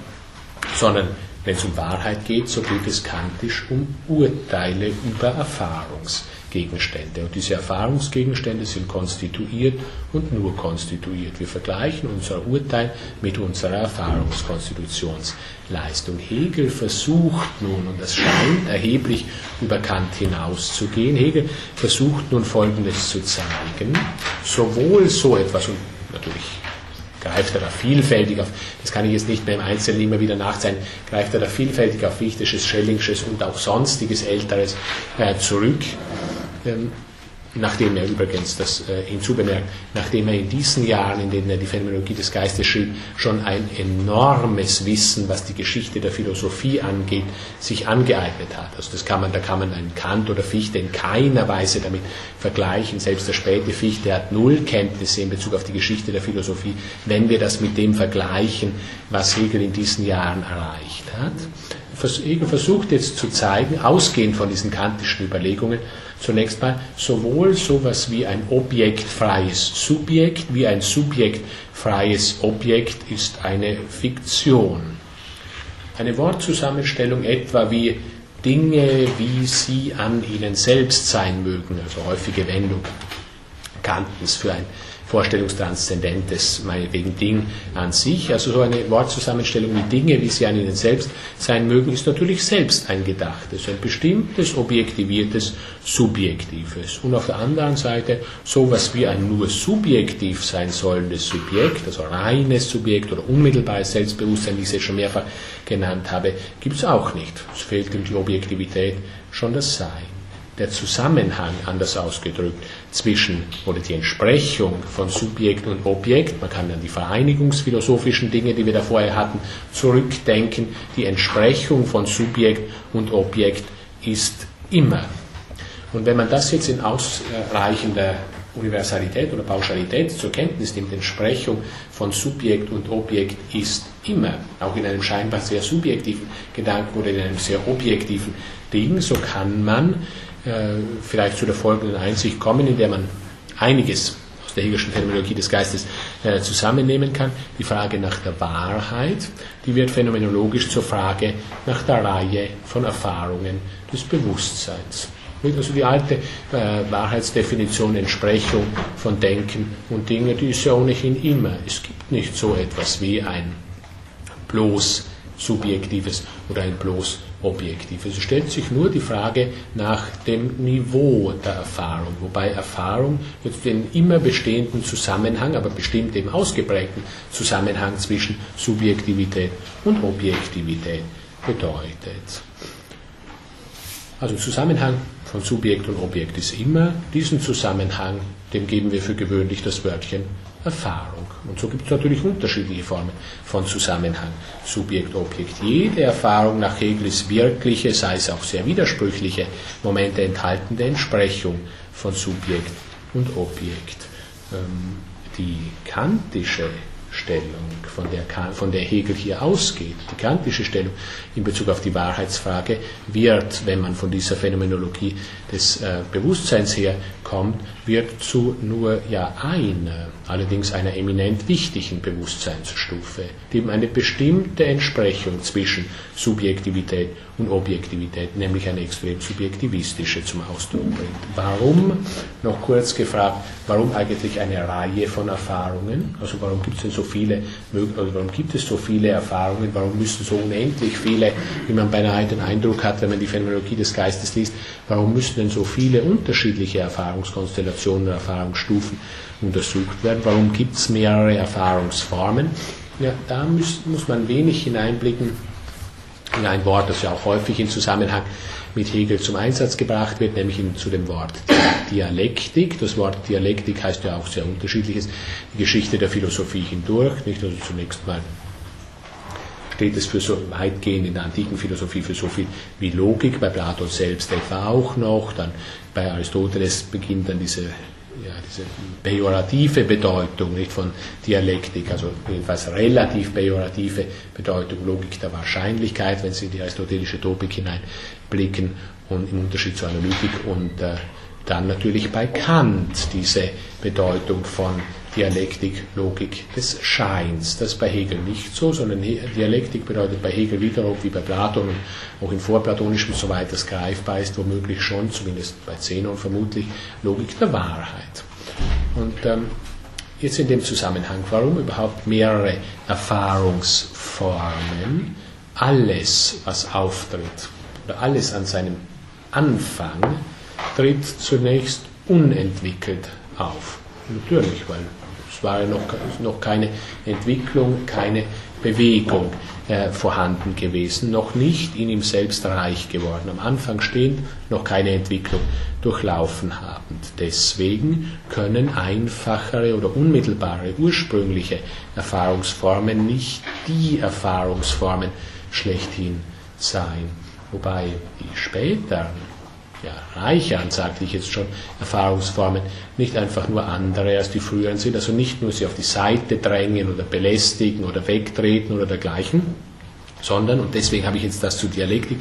sondern wenn es um Wahrheit geht, so geht es kantisch um Urteile über Erfahrungsgegenstände. Und diese Erfahrungsgegenstände sind konstituiert und nur konstituiert. Wir vergleichen unser Urteil mit unserer Erfahrungskonstitutionsleistung. Hegel versucht nun, und das scheint erheblich über Kant hinauszugehen, Hegel versucht nun Folgendes zu zeigen, sowohl so etwas, und natürlich greift er da vielfältig auf, das kann ich jetzt nicht mehr im Einzelnen immer wieder nachzeigen, greift er da vielfältig auf Fichtisches, Schellingsches und auch sonstiges Älteres äh, zurück. Ähm, nachdem er übrigens das äh, hinzubemerkt, nachdem er in diesen Jahren, in denen er die Phänomenologie des Geistes schrieb, schon ein enormes Wissen, was die Geschichte der Philosophie angeht, sich angeeignet hat. Also das kann man, da kann man einen Kant oder Fichte in keiner Weise damit vergleichen. Selbst der späte Fichte hat null Kenntnisse in Bezug auf die Geschichte der Philosophie, wenn wir das mit dem vergleichen, was Hegel in diesen Jahren erreicht hat. Hegel versucht jetzt zu zeigen, ausgehend von diesen kantischen Überlegungen, zunächst mal sowohl sowas wie ein objektfreies Subjekt wie ein subjektfreies Objekt ist eine Fiktion. Eine Wortzusammenstellung etwa wie Dinge, wie sie an ihnen selbst sein mögen, also häufige Wendung Kantens für ein Vorstellungstranszendentes, meinetwegen Ding an sich. Also so eine Wortzusammenstellung wie Dinge, wie sie an ihnen selbst sein mögen, ist natürlich selbst ein gedachtes, ein bestimmtes, objektiviertes, subjektives. Und auf der anderen Seite sowas wie ein nur subjektiv sein sollendes Subjekt, also reines Subjekt oder unmittelbares Selbstbewusstsein, wie ich es jetzt schon mehrfach genannt habe, gibt es auch nicht. Es fehlt ihm die Objektivität, schon das Sein der Zusammenhang, anders ausgedrückt, zwischen oder die Entsprechung von Subjekt und Objekt, man kann an die vereinigungsphilosophischen Dinge, die wir da vorher hatten, zurückdenken, die Entsprechung von Subjekt und Objekt ist immer. Und wenn man das jetzt in ausreichender Universalität oder Pauschalität zur Kenntnis nimmt, Entsprechung von Subjekt und Objekt ist immer, auch in einem scheinbar sehr subjektiven Gedanken oder in einem sehr objektiven Ding, so kann man vielleicht zu der folgenden Einsicht kommen, in der man einiges aus der Hegelschen Phänomenologie des Geistes äh, zusammennehmen kann. Die Frage nach der Wahrheit, die wird phänomenologisch zur Frage nach der Reihe von Erfahrungen des Bewusstseins. Also die alte äh, Wahrheitsdefinition, Entsprechung von Denken und Dingen, die ist ja ohnehin immer. Es gibt nicht so etwas wie ein bloß subjektives oder ein bloß objektiv. Es stellt sich nur die Frage nach dem Niveau der Erfahrung, wobei Erfahrung jetzt den immer bestehenden Zusammenhang, aber bestimmt eben ausgeprägten Zusammenhang zwischen Subjektivität und Objektivität bedeutet. Also Zusammenhang von Subjekt und Objekt ist immer. Diesen Zusammenhang, dem geben wir für gewöhnlich das Wörtchen Erfahrung. Und so gibt es natürlich unterschiedliche Formen von Zusammenhang, Subjekt, Objekt. Jede Erfahrung nach Hegel ist wirkliche, sei es auch sehr widersprüchliche Momente enthaltende Entsprechung von Subjekt und Objekt. Ähm, die kantische Stellung, von der, von der Hegel hier ausgeht, die kantische Stellung in Bezug auf die Wahrheitsfrage, wird, wenn man von dieser Phänomenologie des äh, Bewusstseins her kommt, wird zu nur ja einer, allerdings einer eminent wichtigen Bewusstseinsstufe, die eben eine bestimmte Entsprechung zwischen Subjektivität und Objektivität, nämlich eine extrem subjektivistische zum Ausdruck bringt. Warum, noch kurz gefragt, warum eigentlich eine Reihe von Erfahrungen? Also warum gibt es denn so viele, oder warum gibt es so viele Erfahrungen? Warum müssen so unendlich viele, wie man beinahe den Eindruck hat, wenn man die Phänomenologie des Geistes liest, warum müssen denn so viele unterschiedliche Erfahrungskonstellationen, Erfahrungsstufen untersucht werden? Warum gibt es mehrere Erfahrungsformen? Ja, da muss, muss man wenig hineinblicken in ein Wort, das ja auch häufig in Zusammenhang mit Hegel zum Einsatz gebracht wird, nämlich zu dem Wort Dialektik. Das Wort Dialektik heißt ja auch sehr unterschiedliches, die Geschichte der Philosophie hindurch. Nicht? Also zunächst mal steht es für so weitgehend in der antiken Philosophie für so viel wie Logik, bei Platon selbst etwa auch noch, dann bei Aristoteles beginnt dann diese ja, diese pejorative Bedeutung nicht von Dialektik, also jedenfalls relativ pejorative Bedeutung, Logik der Wahrscheinlichkeit, wenn Sie in die aristotelische Topik hineinblicken und im Unterschied zur Analytik. Und äh, dann natürlich bei Kant diese Bedeutung von Dialektik, Logik des Scheins. Das ist bei Hegel nicht so, sondern Dialektik bedeutet bei Hegel wiederum wie bei Platon und auch in vorplatonischem, soweit das greifbar ist, womöglich schon, zumindest bei Zenon vermutlich, Logik der Wahrheit. Und ähm, jetzt in dem Zusammenhang, warum überhaupt mehrere Erfahrungsformen? Alles, was auftritt, oder alles an seinem Anfang, tritt zunächst unentwickelt auf. Natürlich, weil es war ja noch, noch keine Entwicklung, keine Bewegung äh, vorhanden gewesen, noch nicht in ihm selbst reich geworden. Am Anfang stehend, noch keine Entwicklung durchlaufen habend. Deswegen können einfachere oder unmittelbare, ursprüngliche Erfahrungsformen nicht die Erfahrungsformen schlechthin sein. Wobei die späteren ja, reichern, sagte ich jetzt schon, Erfahrungsformen nicht einfach nur andere als die früheren sind, also nicht nur sie auf die Seite drängen oder belästigen oder wegtreten oder dergleichen, sondern, und deswegen habe ich jetzt das zu Dialektik,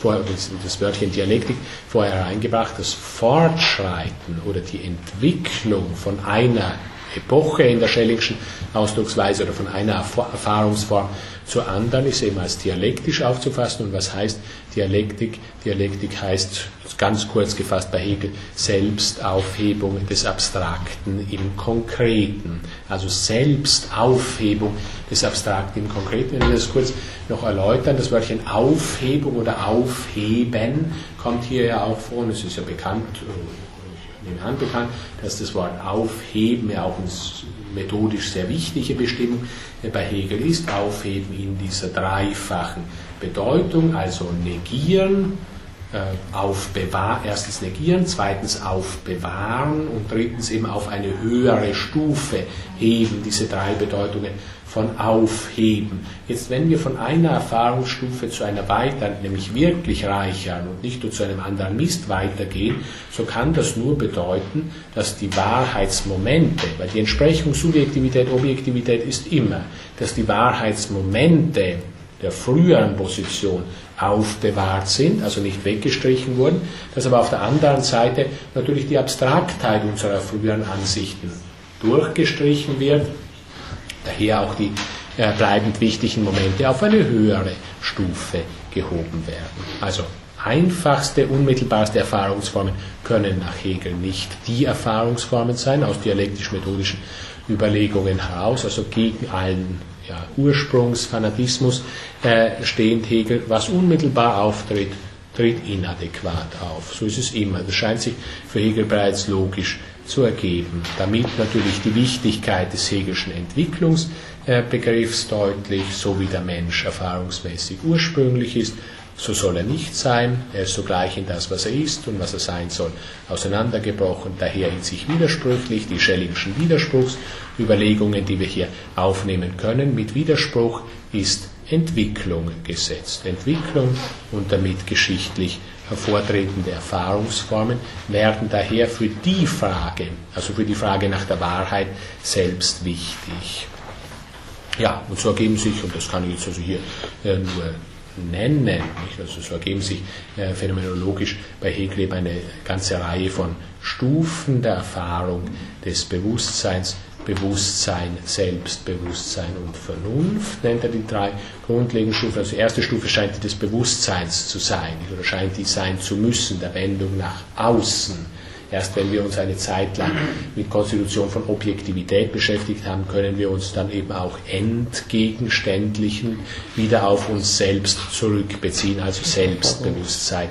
vorher, das Wörtchen Dialektik vorher reingebracht, das Fortschreiten oder die Entwicklung von einer Epoche in der Schellingschen Ausdrucksweise oder von einer Erfahrungsform zur anderen ist eben als dialektisch aufzufassen. Und was heißt Dialektik? Dialektik heißt, ganz kurz gefasst bei Hegel, Selbstaufhebung des Abstrakten im Konkreten. Also Selbstaufhebung des Abstrakten im Konkreten. Wenn wir das kurz noch erläutern, das Wörtchen Aufhebung oder Aufheben kommt hier ja auch vor, und es ist ja bekannt, äh, in Hand bekannt, dass das Wort Aufheben ja auch uns methodisch sehr wichtige Bestimmung bei Hegel ist, aufheben in dieser dreifachen Bedeutung, also negieren, äh, aufbewahren, erstens negieren, zweitens aufbewahren und drittens eben auf eine höhere Stufe heben, diese drei Bedeutungen von aufheben. Jetzt, wenn wir von einer Erfahrungsstufe zu einer weiteren, nämlich wirklich reichern und nicht nur zu einem anderen Mist weitergehen, so kann das nur bedeuten, dass die Wahrheitsmomente, weil die Entsprechung Subjektivität, Objektivität ist immer, dass die Wahrheitsmomente der früheren Position aufbewahrt sind, also nicht weggestrichen wurden, dass aber auf der anderen Seite natürlich die Abstraktheit unserer früheren Ansichten durchgestrichen wird daher auch die äh, bleibend wichtigen Momente auf eine höhere Stufe gehoben werden. Also einfachste, unmittelbarste Erfahrungsformen können nach Hegel nicht die Erfahrungsformen sein, aus dialektisch-methodischen Überlegungen heraus, also gegen allen ja, Ursprungsfanatismus äh, stehend Hegel, was unmittelbar auftritt, tritt inadäquat auf. So ist es immer. Das scheint sich für Hegel bereits logisch zu ergeben, damit natürlich die Wichtigkeit des Hegelschen Entwicklungsbegriffs deutlich, so wie der Mensch erfahrungsmäßig ursprünglich ist, so soll er nicht sein, er ist sogleich in das, was er ist und was er sein soll, auseinandergebrochen, daher in sich widersprüchlich, die Schellingschen Widerspruchsüberlegungen, die wir hier aufnehmen können, mit Widerspruch ist Entwicklung gesetzt. Entwicklung und damit geschichtlich hervortretende Erfahrungsformen werden daher für die Frage, also für die Frage nach der Wahrheit selbst wichtig. Ja, und so ergeben sich, und das kann ich jetzt also hier äh, nur nennen, nicht? also so ergeben sich äh, phänomenologisch bei Hegel eine ganze Reihe von Stufen der Erfahrung des Bewusstseins, Bewusstsein, Selbstbewusstsein und Vernunft, nennt er die drei grundlegenden Stufen. Also die erste Stufe scheint die des Bewusstseins zu sein, oder scheint die sein zu müssen, der Wendung nach außen. Erst wenn wir uns eine Zeit lang mit Konstitution von Objektivität beschäftigt haben, können wir uns dann eben auch entgegenständlichen wieder auf uns selbst zurückbeziehen, also Selbstbewusstsein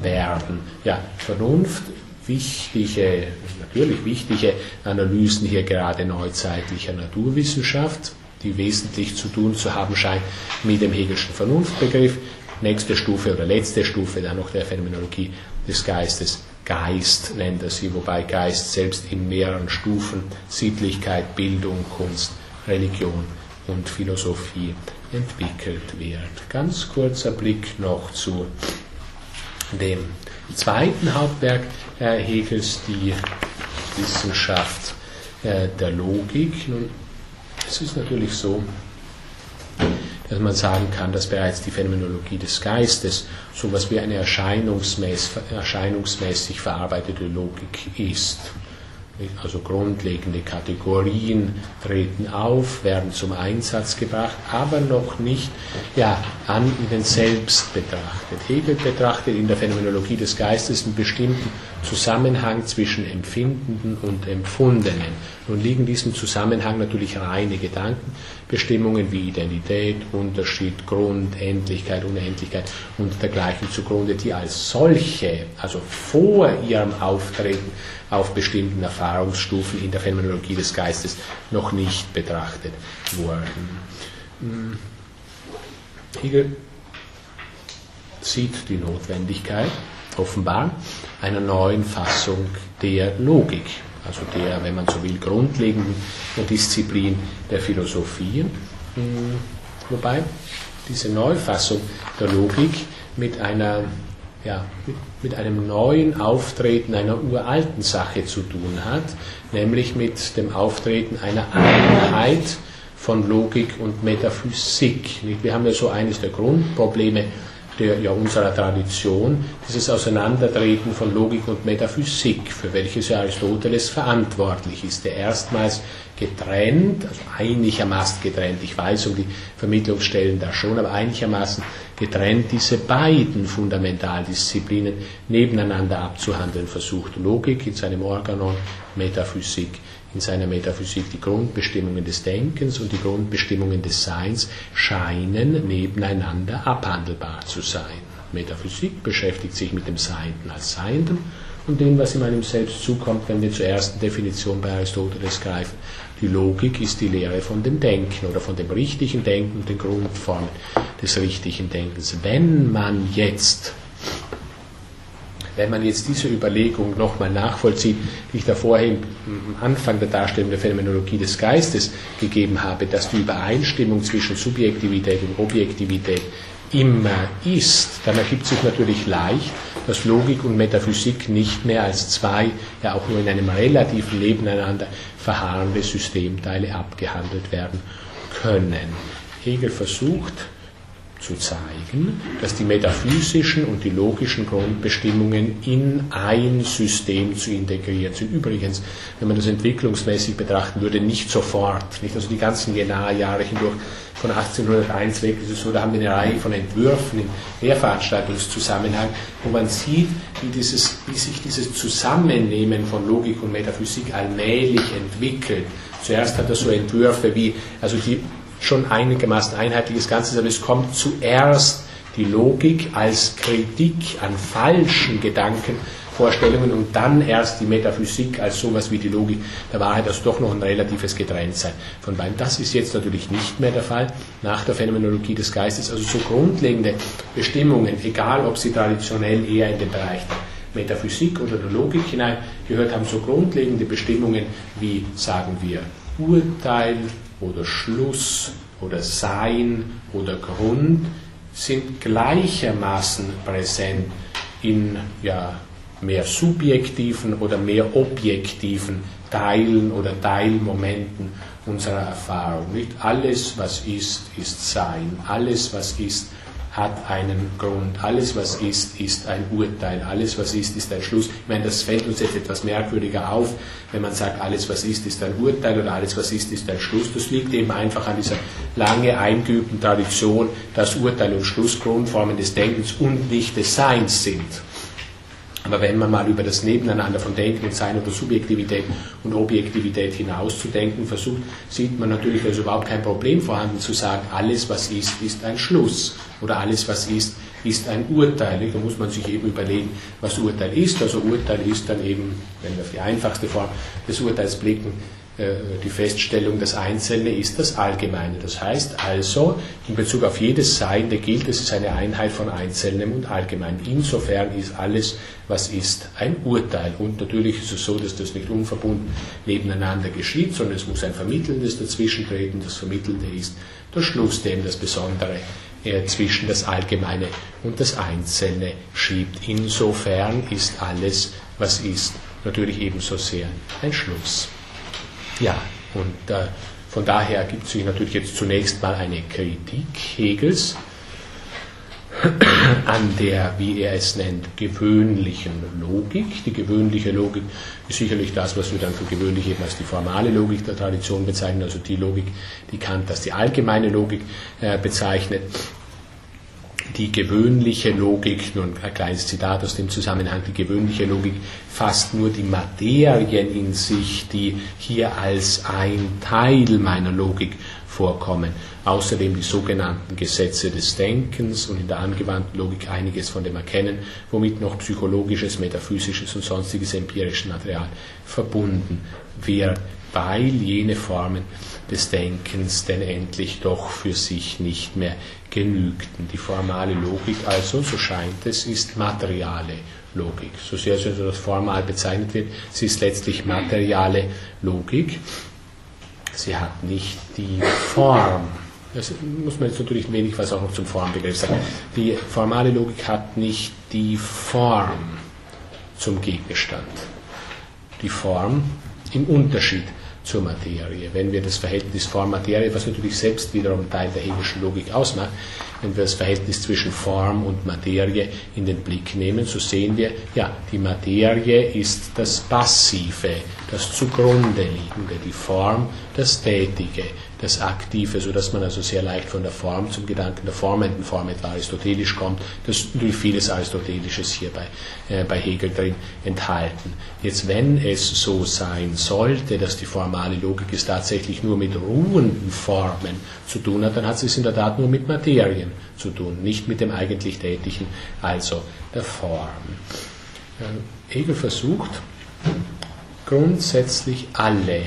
werden. Ja, Vernunft, wichtige natürlich wichtige Analysen hier gerade neuzeitlicher Naturwissenschaft, die wesentlich zu tun zu haben scheint mit dem Hegelschen Vernunftbegriff. Nächste Stufe oder letzte Stufe dann noch der Phänomenologie des Geistes. Geist nennt er sie, wobei Geist selbst in mehreren Stufen Sittlichkeit, Bildung, Kunst, Religion und Philosophie entwickelt wird. Ganz kurzer Blick noch zu dem zweiten Hauptwerk Hegels, die Wissenschaft äh, der Logik. Nun, es ist natürlich so, dass man sagen kann, dass bereits die Phänomenologie des Geistes so etwas wie eine erscheinungsmäßig, erscheinungsmäßig verarbeitete Logik ist. Also grundlegende Kategorien treten auf, werden zum Einsatz gebracht, aber noch nicht ja, an ihnen selbst betrachtet. Hegel betrachtet in der Phänomenologie des Geistes einen bestimmten Zusammenhang zwischen Empfindenden und Empfundenen. Nun liegen diesem Zusammenhang natürlich reine Gedankenbestimmungen wie Identität, Unterschied, Grund, Endlichkeit, Unendlichkeit und dergleichen zugrunde, die als solche, also vor ihrem Auftreten auf bestimmten Erfahrungsstufen in der Phänomenologie des Geistes noch nicht betrachtet wurden. Hm. Hegel sieht die Notwendigkeit, offenbar, einer neuen Fassung der Logik, also der, wenn man so will, grundlegenden Disziplin der Philosophie. Hm, wobei diese Neufassung der Logik mit einer ja, mit, mit, einem neuen Auftreten einer uralten Sache zu tun hat, nämlich mit dem Auftreten einer Einheit von Logik und Metaphysik. Wir haben ja so eines der Grundprobleme der, ja, unserer Tradition, dieses Auseinandertreten von Logik und Metaphysik, für welches ja Aristoteles verantwortlich ist, der erstmals getrennt, also einigermaßen getrennt, ich weiß um die Vermittlungsstellen da schon, aber einigermaßen getrennt diese beiden Fundamentaldisziplinen nebeneinander abzuhandeln versucht. Logik in seinem Organon, Metaphysik in seiner Metaphysik. Die Grundbestimmungen des Denkens und die Grundbestimmungen des Seins scheinen nebeneinander abhandelbar zu sein. Metaphysik beschäftigt sich mit dem Seienden als Seiendem und dem, was in meinem Selbst zukommt, wenn wir zur ersten Definition bei Aristoteles greifen. Die Logik ist die Lehre von dem Denken oder von dem richtigen Denken und den Grundformen des richtigen Denkens. Wenn man jetzt wenn man jetzt diese Überlegung nochmal nachvollzieht, die ich da vorher am Anfang der Darstellung der Phänomenologie des Geistes gegeben habe, dass die Übereinstimmung zwischen Subjektivität und Objektivität immer ist, dann ergibt sich natürlich leicht, dass Logik und Metaphysik nicht mehr als zwei, ja auch nur in einem relativen nebeneinander verharrende Systemteile abgehandelt werden können. Hegel versucht, zu zeigen, dass die metaphysischen und die logischen Grundbestimmungen in ein System zu integrieren sind. Übrigens, wenn man das entwicklungsmäßig betrachten würde, nicht sofort, nicht also die ganzen Jahre hindurch von 1801 weg ist es so, da haben wir eine Reihe von Entwürfen im Lehrveranstaltungszusammenhang, wo man sieht, wie, dieses, wie sich dieses Zusammennehmen von Logik und Metaphysik allmählich entwickelt. Zuerst hat er so Entwürfe wie, also die schon einigermaßen einheitliches Ganzes, aber es kommt zuerst die Logik als Kritik an falschen Gedankenvorstellungen und dann erst die Metaphysik als sowas wie die Logik der Wahrheit, also doch noch ein relatives Getrenntsein von beiden. Das ist jetzt natürlich nicht mehr der Fall nach der Phänomenologie des Geistes. Also so grundlegende Bestimmungen, egal ob sie traditionell eher in den Bereich der Metaphysik oder der Logik hineingehört haben, so grundlegende Bestimmungen wie, sagen wir, Urteil, oder Schluss oder Sein oder Grund sind gleichermaßen präsent in ja, mehr subjektiven oder mehr objektiven Teilen oder Teilmomenten unserer Erfahrung. Nicht alles, was ist, ist Sein. Alles, was ist, hat einen Grund. Alles, was ist, ist ein Urteil. Alles, was ist, ist ein Schluss. Ich meine, das fällt uns jetzt etwas merkwürdiger auf, wenn man sagt, alles, was ist, ist ein Urteil oder alles, was ist, ist ein Schluss. Das liegt eben einfach an dieser lange eingeübten Tradition, dass Urteil und Schluss Grundformen des Denkens und nicht des Seins sind. Aber wenn man mal über das Nebeneinander von Denken und Sein oder Subjektivität und Objektivität hinauszudenken versucht, sieht man natürlich, dass überhaupt kein Problem vorhanden zu sagen, alles was ist, ist ein Schluss oder alles was ist, ist ein Urteil. Da muss man sich eben überlegen, was Urteil ist. Also Urteil ist dann eben, wenn wir auf die einfachste Form des Urteils blicken, die Feststellung, das Einzelne ist das Allgemeine. Das heißt also, in Bezug auf jedes Seiende gilt, es ist eine Einheit von Einzelnem und Allgemein. Insofern ist alles, was ist, ein Urteil. Und natürlich ist es so, dass das nicht unverbunden nebeneinander geschieht, sondern es muss ein Vermittelndes dazwischen treten. Das Vermittelnde ist der Schluss, dem das Besondere äh, zwischen das Allgemeine und das Einzelne schiebt. Insofern ist alles, was ist, natürlich ebenso sehr ein Schluss. Ja, und äh, von daher gibt sich natürlich jetzt zunächst mal eine Kritik Hegels an der, wie er es nennt, gewöhnlichen Logik. Die gewöhnliche Logik ist sicherlich das, was wir dann für gewöhnlich eben als die formale Logik der Tradition bezeichnen, also die Logik, die Kant als die allgemeine Logik äh, bezeichnet die gewöhnliche Logik, nur ein kleines Zitat aus dem Zusammenhang, die gewöhnliche Logik fasst nur die Materien in sich, die hier als ein Teil meiner Logik vorkommen. Außerdem die sogenannten Gesetze des Denkens und in der angewandten Logik einiges von dem Erkennen, womit noch psychologisches, metaphysisches und sonstiges empirisches Material verbunden wird, weil jene Formen des Denkens denn endlich doch für sich nicht mehr genügten. Die formale Logik also, so scheint es, ist materiale Logik. So sehr sie das formal bezeichnet wird, sie ist letztlich materiale Logik. Sie hat nicht die Form. Das muss man jetzt natürlich wenig was auch noch zum Formbegriff sagen. Die formale Logik hat nicht die Form zum Gegenstand. Die Form im Unterschied zur Materie. Wenn wir das Verhältnis Form-Materie, was natürlich selbst wiederum Teil der Hegelischen Logik ausmacht, wenn wir das Verhältnis zwischen Form und Materie in den Blick nehmen, so sehen wir, ja, die Materie ist das Passive, das zugrunde liegende, die Form das Tätige, das Aktive, sodass man also sehr leicht von der Form zum Gedanken der formenden Form etwa aristotelisch kommt. Das ist natürlich vieles Aristotelisches hier bei, äh, bei Hegel drin enthalten. Jetzt, wenn es so sein sollte, dass die formale Logik es tatsächlich nur mit ruhenden Formen zu tun hat, dann hat sie es in der Tat nur mit Materien zu tun, nicht mit dem eigentlich Tätigen, also der Form. Äh, Hegel versucht grundsätzlich alle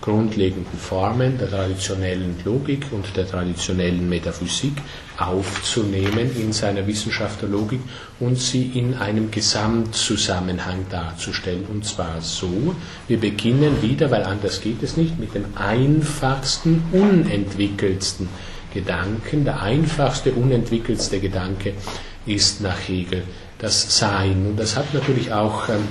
grundlegenden Formen der traditionellen Logik und der traditionellen Metaphysik aufzunehmen in seiner Wissenschaft der Logik und sie in einem Gesamtzusammenhang darzustellen. Und zwar so, wir beginnen wieder, weil anders geht es nicht, mit dem einfachsten, unentwickeltsten Gedanken. Der einfachste, unentwickelste Gedanke ist nach Hegel das Sein. Und das hat natürlich auch ähm,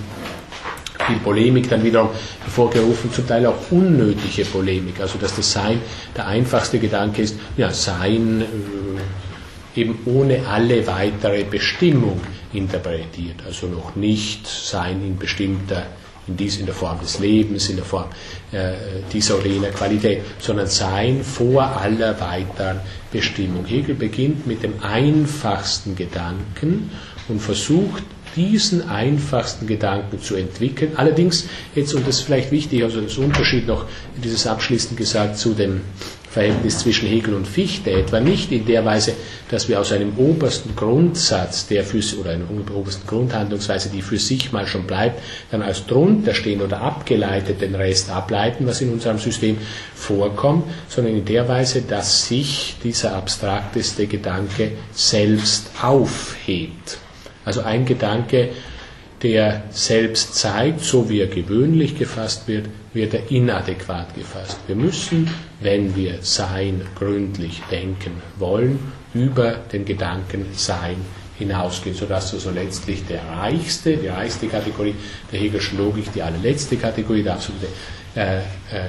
viel Polemik dann wiederum hervorgerufen, zum Teil auch unnötige Polemik. Also dass das Sein der einfachste Gedanke ist, ja, Sein äh, eben ohne alle weitere Bestimmung interpretiert. Also noch nicht Sein in bestimmter in, dies, in der Form des Lebens, in der Form äh, dieser oder jener Qualität, sondern Sein vor aller weiteren Bestimmung. Hegel beginnt mit dem einfachsten Gedanken und versucht diesen einfachsten Gedanken zu entwickeln. Allerdings, jetzt, und das ist vielleicht wichtig, also das Unterschied noch, dieses abschließend gesagt, zu dem Verhältnis zwischen Hegel und Fichte, etwa nicht in der Weise, dass wir aus einem obersten Grundsatz, der für, oder einer obersten Grundhandlungsweise, die für sich mal schon bleibt, dann als drunter stehen oder abgeleitet den Rest ableiten, was in unserem System vorkommt, sondern in der Weise, dass sich dieser abstrakteste Gedanke selbst aufhebt. Also ein Gedanke, der selbst zeigt, so wie er gewöhnlich gefasst wird, wird er inadäquat gefasst. Wir müssen, wenn wir Sein gründlich denken wollen, über den Gedanken Sein hinausgehen, sodass also letztlich der reichste, die reichste Kategorie der Hegelschen Logik, die allerletzte Kategorie, der absolute äh, äh,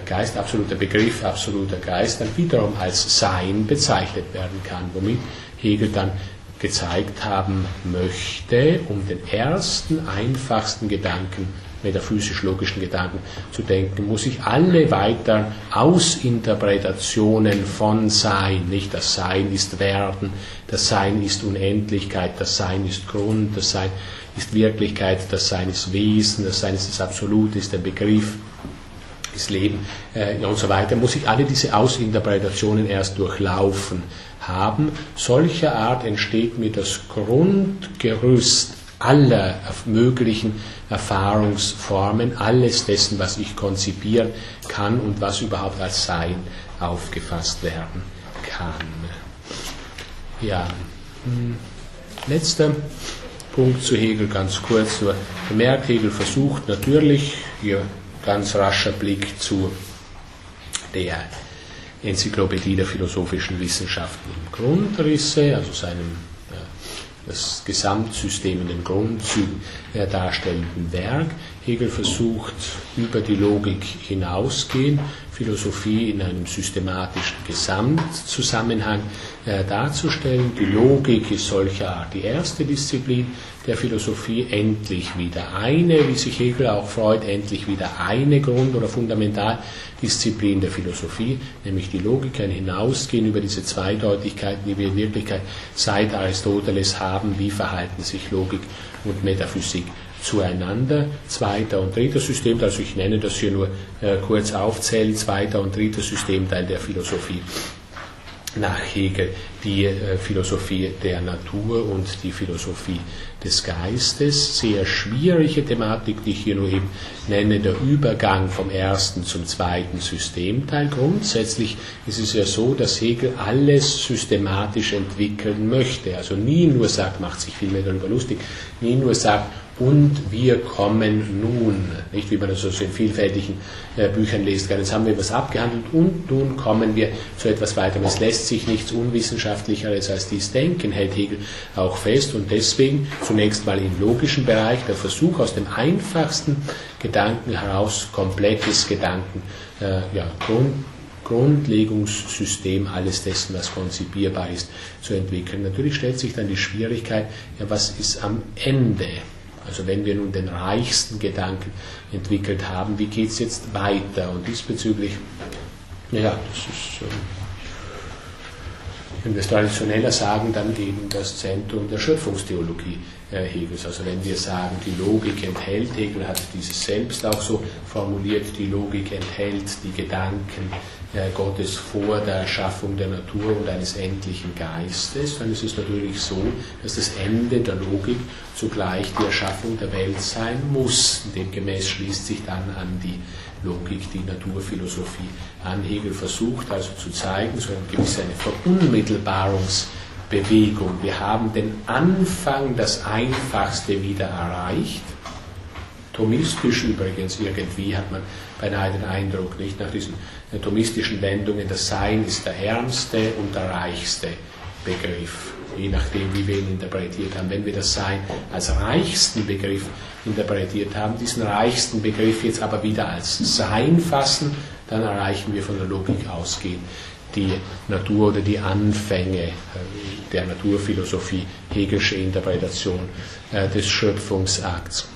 Geist, absoluter Begriff, absoluter Geist, dann wiederum als Sein bezeichnet werden kann, womit Hegel dann gezeigt haben möchte, um den ersten, einfachsten Gedanken, metaphysisch-logischen Gedanken zu denken, muss ich alle weiteren Ausinterpretationen von Sein, nicht das Sein ist Werden, das Sein ist Unendlichkeit, das Sein ist Grund, das Sein ist Wirklichkeit, das Sein ist Wesen, das Sein ist das Absolut, ist der Begriff, ist Leben äh, und so weiter, muss ich alle diese Ausinterpretationen erst durchlaufen haben. Solcher Art entsteht mir das Grundgerüst aller möglichen Erfahrungsformen, alles dessen, was ich konzipieren kann und was überhaupt als Sein aufgefasst werden kann. Ja, hm, letzter Punkt zu Hegel ganz kurz nur bemerkt. Hegel versucht natürlich, hier ganz rascher Blick zu der Enzyklopädie der philosophischen Wissenschaften im Grundrisse, also seinem das Gesamtsystem in den Grundzügen darstellenden Werk. Hegel versucht über die Logik hinausgehen, Philosophie in einem systematischen Gesamtzusammenhang äh, darzustellen. Die Logik ist solcher Art die erste Disziplin der Philosophie, endlich wieder eine, wie sich Hegel auch freut, endlich wieder eine Grund- oder Fundamentaldisziplin der Philosophie, nämlich die Logik, ein Hinausgehen über diese Zweideutigkeiten, die wir in Wirklichkeit seit Aristoteles haben, wie verhalten sich Logik und Metaphysik zueinander. Zweiter und dritter System, also ich nenne das hier nur äh, kurz aufzählen, zweiter und dritter Systemteil der Philosophie nach Hegel die äh, Philosophie der Natur und die Philosophie des Geistes. Sehr schwierige Thematik, die ich hier nur eben nenne, der Übergang vom ersten zum zweiten Systemteil. Grundsätzlich ist es ja so, dass Hegel alles systematisch entwickeln möchte. Also nie nur sagt, macht sich vielmehr darüber lustig, nie nur sagt, und wir kommen nun, nicht wie man das so in vielfältigen äh, Büchern liest, jetzt haben wir was abgehandelt und nun kommen wir zu etwas weiterem. Es lässt sich nichts unwissenschaftlicheres als dies denken, hält Hegel auch fest und deswegen zunächst mal im logischen Bereich der Versuch aus dem einfachsten Gedanken heraus komplettes Gedanken, äh, ja, Grund, Grundlegungssystem alles dessen, was konzipierbar ist, zu entwickeln. Natürlich stellt sich dann die Schwierigkeit, ja, was ist am Ende? Also wenn wir nun den reichsten Gedanken entwickelt haben, wie geht es jetzt weiter? Und diesbezüglich, ja, das ist, ähm, wenn wir es traditioneller sagen, dann eben das Zentrum der Schöpfungstheologie Hegels. Also wenn wir sagen, die Logik enthält, Hegel hat dieses selbst auch so formuliert, die Logik enthält die Gedanken äh, Gottes vor der Erschaffung der Natur und eines endlichen Geistes, dann ist es natürlich so, dass das Ende der Logik zugleich die Erschaffung der Welt sein muss. Demgemäß schließt sich dann an die Logik die Naturphilosophie an. Hegel versucht also zu zeigen, so eine gewisse eine Verunmittelbarungsbewegung. Wir haben den Anfang, das Einfachste wieder erreicht. Thomistisch übrigens irgendwie hat man beinahe den Eindruck, nicht nach diesen thomistischen Wendungen, das Sein ist der ärmste und der reichste Begriff, je nachdem, wie wir ihn interpretiert haben. Wenn wir das Sein als reichsten Begriff interpretiert haben, diesen reichsten Begriff jetzt aber wieder als Sein fassen, dann erreichen wir von der Logik ausgehend die Natur oder die Anfänge äh, der Naturphilosophie, Hegelsche Interpretation äh, des Schöpfungsakts.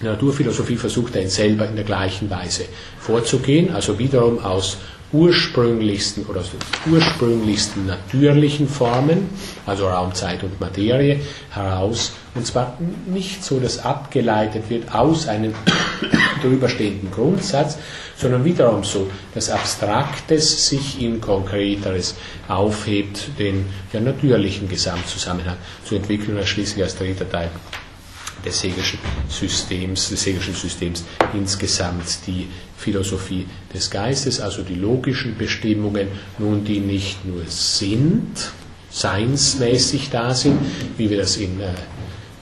Die Naturphilosophie versucht er selber in der gleichen Weise vorzugehen, also wiederum aus ursprünglichsten oder ursprünglichsten natürlichen Formen, also Raum, Zeit und Materie, heraus. Und zwar nicht so, dass abgeleitet wird aus einem drüberstehenden Grundsatz, sondern wiederum so, dass Abstraktes sich in Konkreteres aufhebt, den ja, natürlichen Gesamtzusammenhang zu entwickeln und schließlich als dritter Teil des Hegelschen Systems, des Hegelschen Systems insgesamt die Philosophie des Geistes, also die logischen Bestimmungen, nun die nicht nur sind, seinsmäßig da sind, wie wir das in, äh,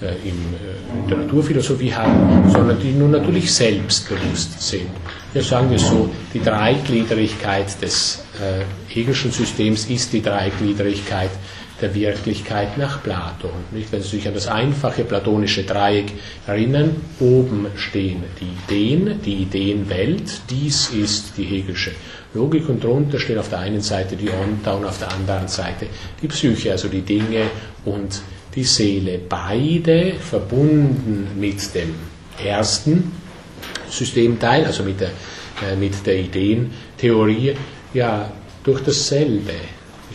äh in, äh, in der Naturphilosophie haben, sondern die nun natürlich selbstbewusst sind. Wir sagen es so, die Dreigliederigkeit des äh, Hegelschen Systems ist die Dreigliederigkeit der Wirklichkeit nach Platon. Nicht? Wenn Sie sich an das einfache platonische Dreieck erinnern, oben stehen die Ideen, die Ideenwelt, dies ist die Hegelsche Logik und drunter steht auf der einen Seite die Onta und auf der anderen Seite die Psyche, also die Dinge und die Seele. Beide verbunden mit dem ersten Systemteil, also mit der, äh, mit der Ideentheorie, ja durch dasselbe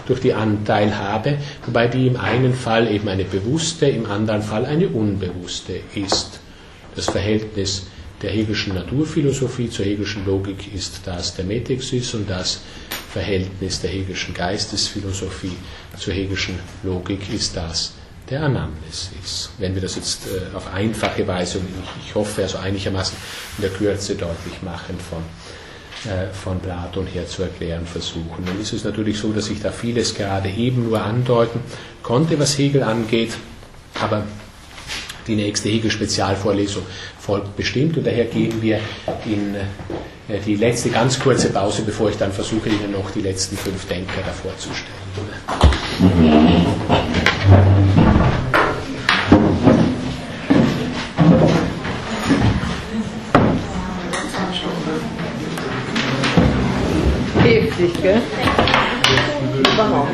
durch die Anteilhabe, wobei die im einen Fall eben eine bewusste, im anderen Fall eine unbewusste ist. Das Verhältnis der Hegelschen Naturphilosophie zur Hegelschen Logik ist das der Metexis und das Verhältnis der Hegelschen Geistesphilosophie zur Hegelschen Logik ist das der Anamnesis. Wenn wir das jetzt äh, auf einfache Weise und ich, hoffe also einigermaßen in der Kürze deutlich machen von von Platon her zu erklären versuchen. Nun ist es natürlich so, dass ich da vieles gerade eben nur andeuten konnte, was Hegel angeht, aber die nächste Hegel-Spezialvorlesung folgt bestimmt und daher gehen wir in äh, die letzte ganz kurze Pause, bevor ich dann versuche, Ihnen noch die letzten fünf Denker da vorzustellen. heftig, gell? Überhaupt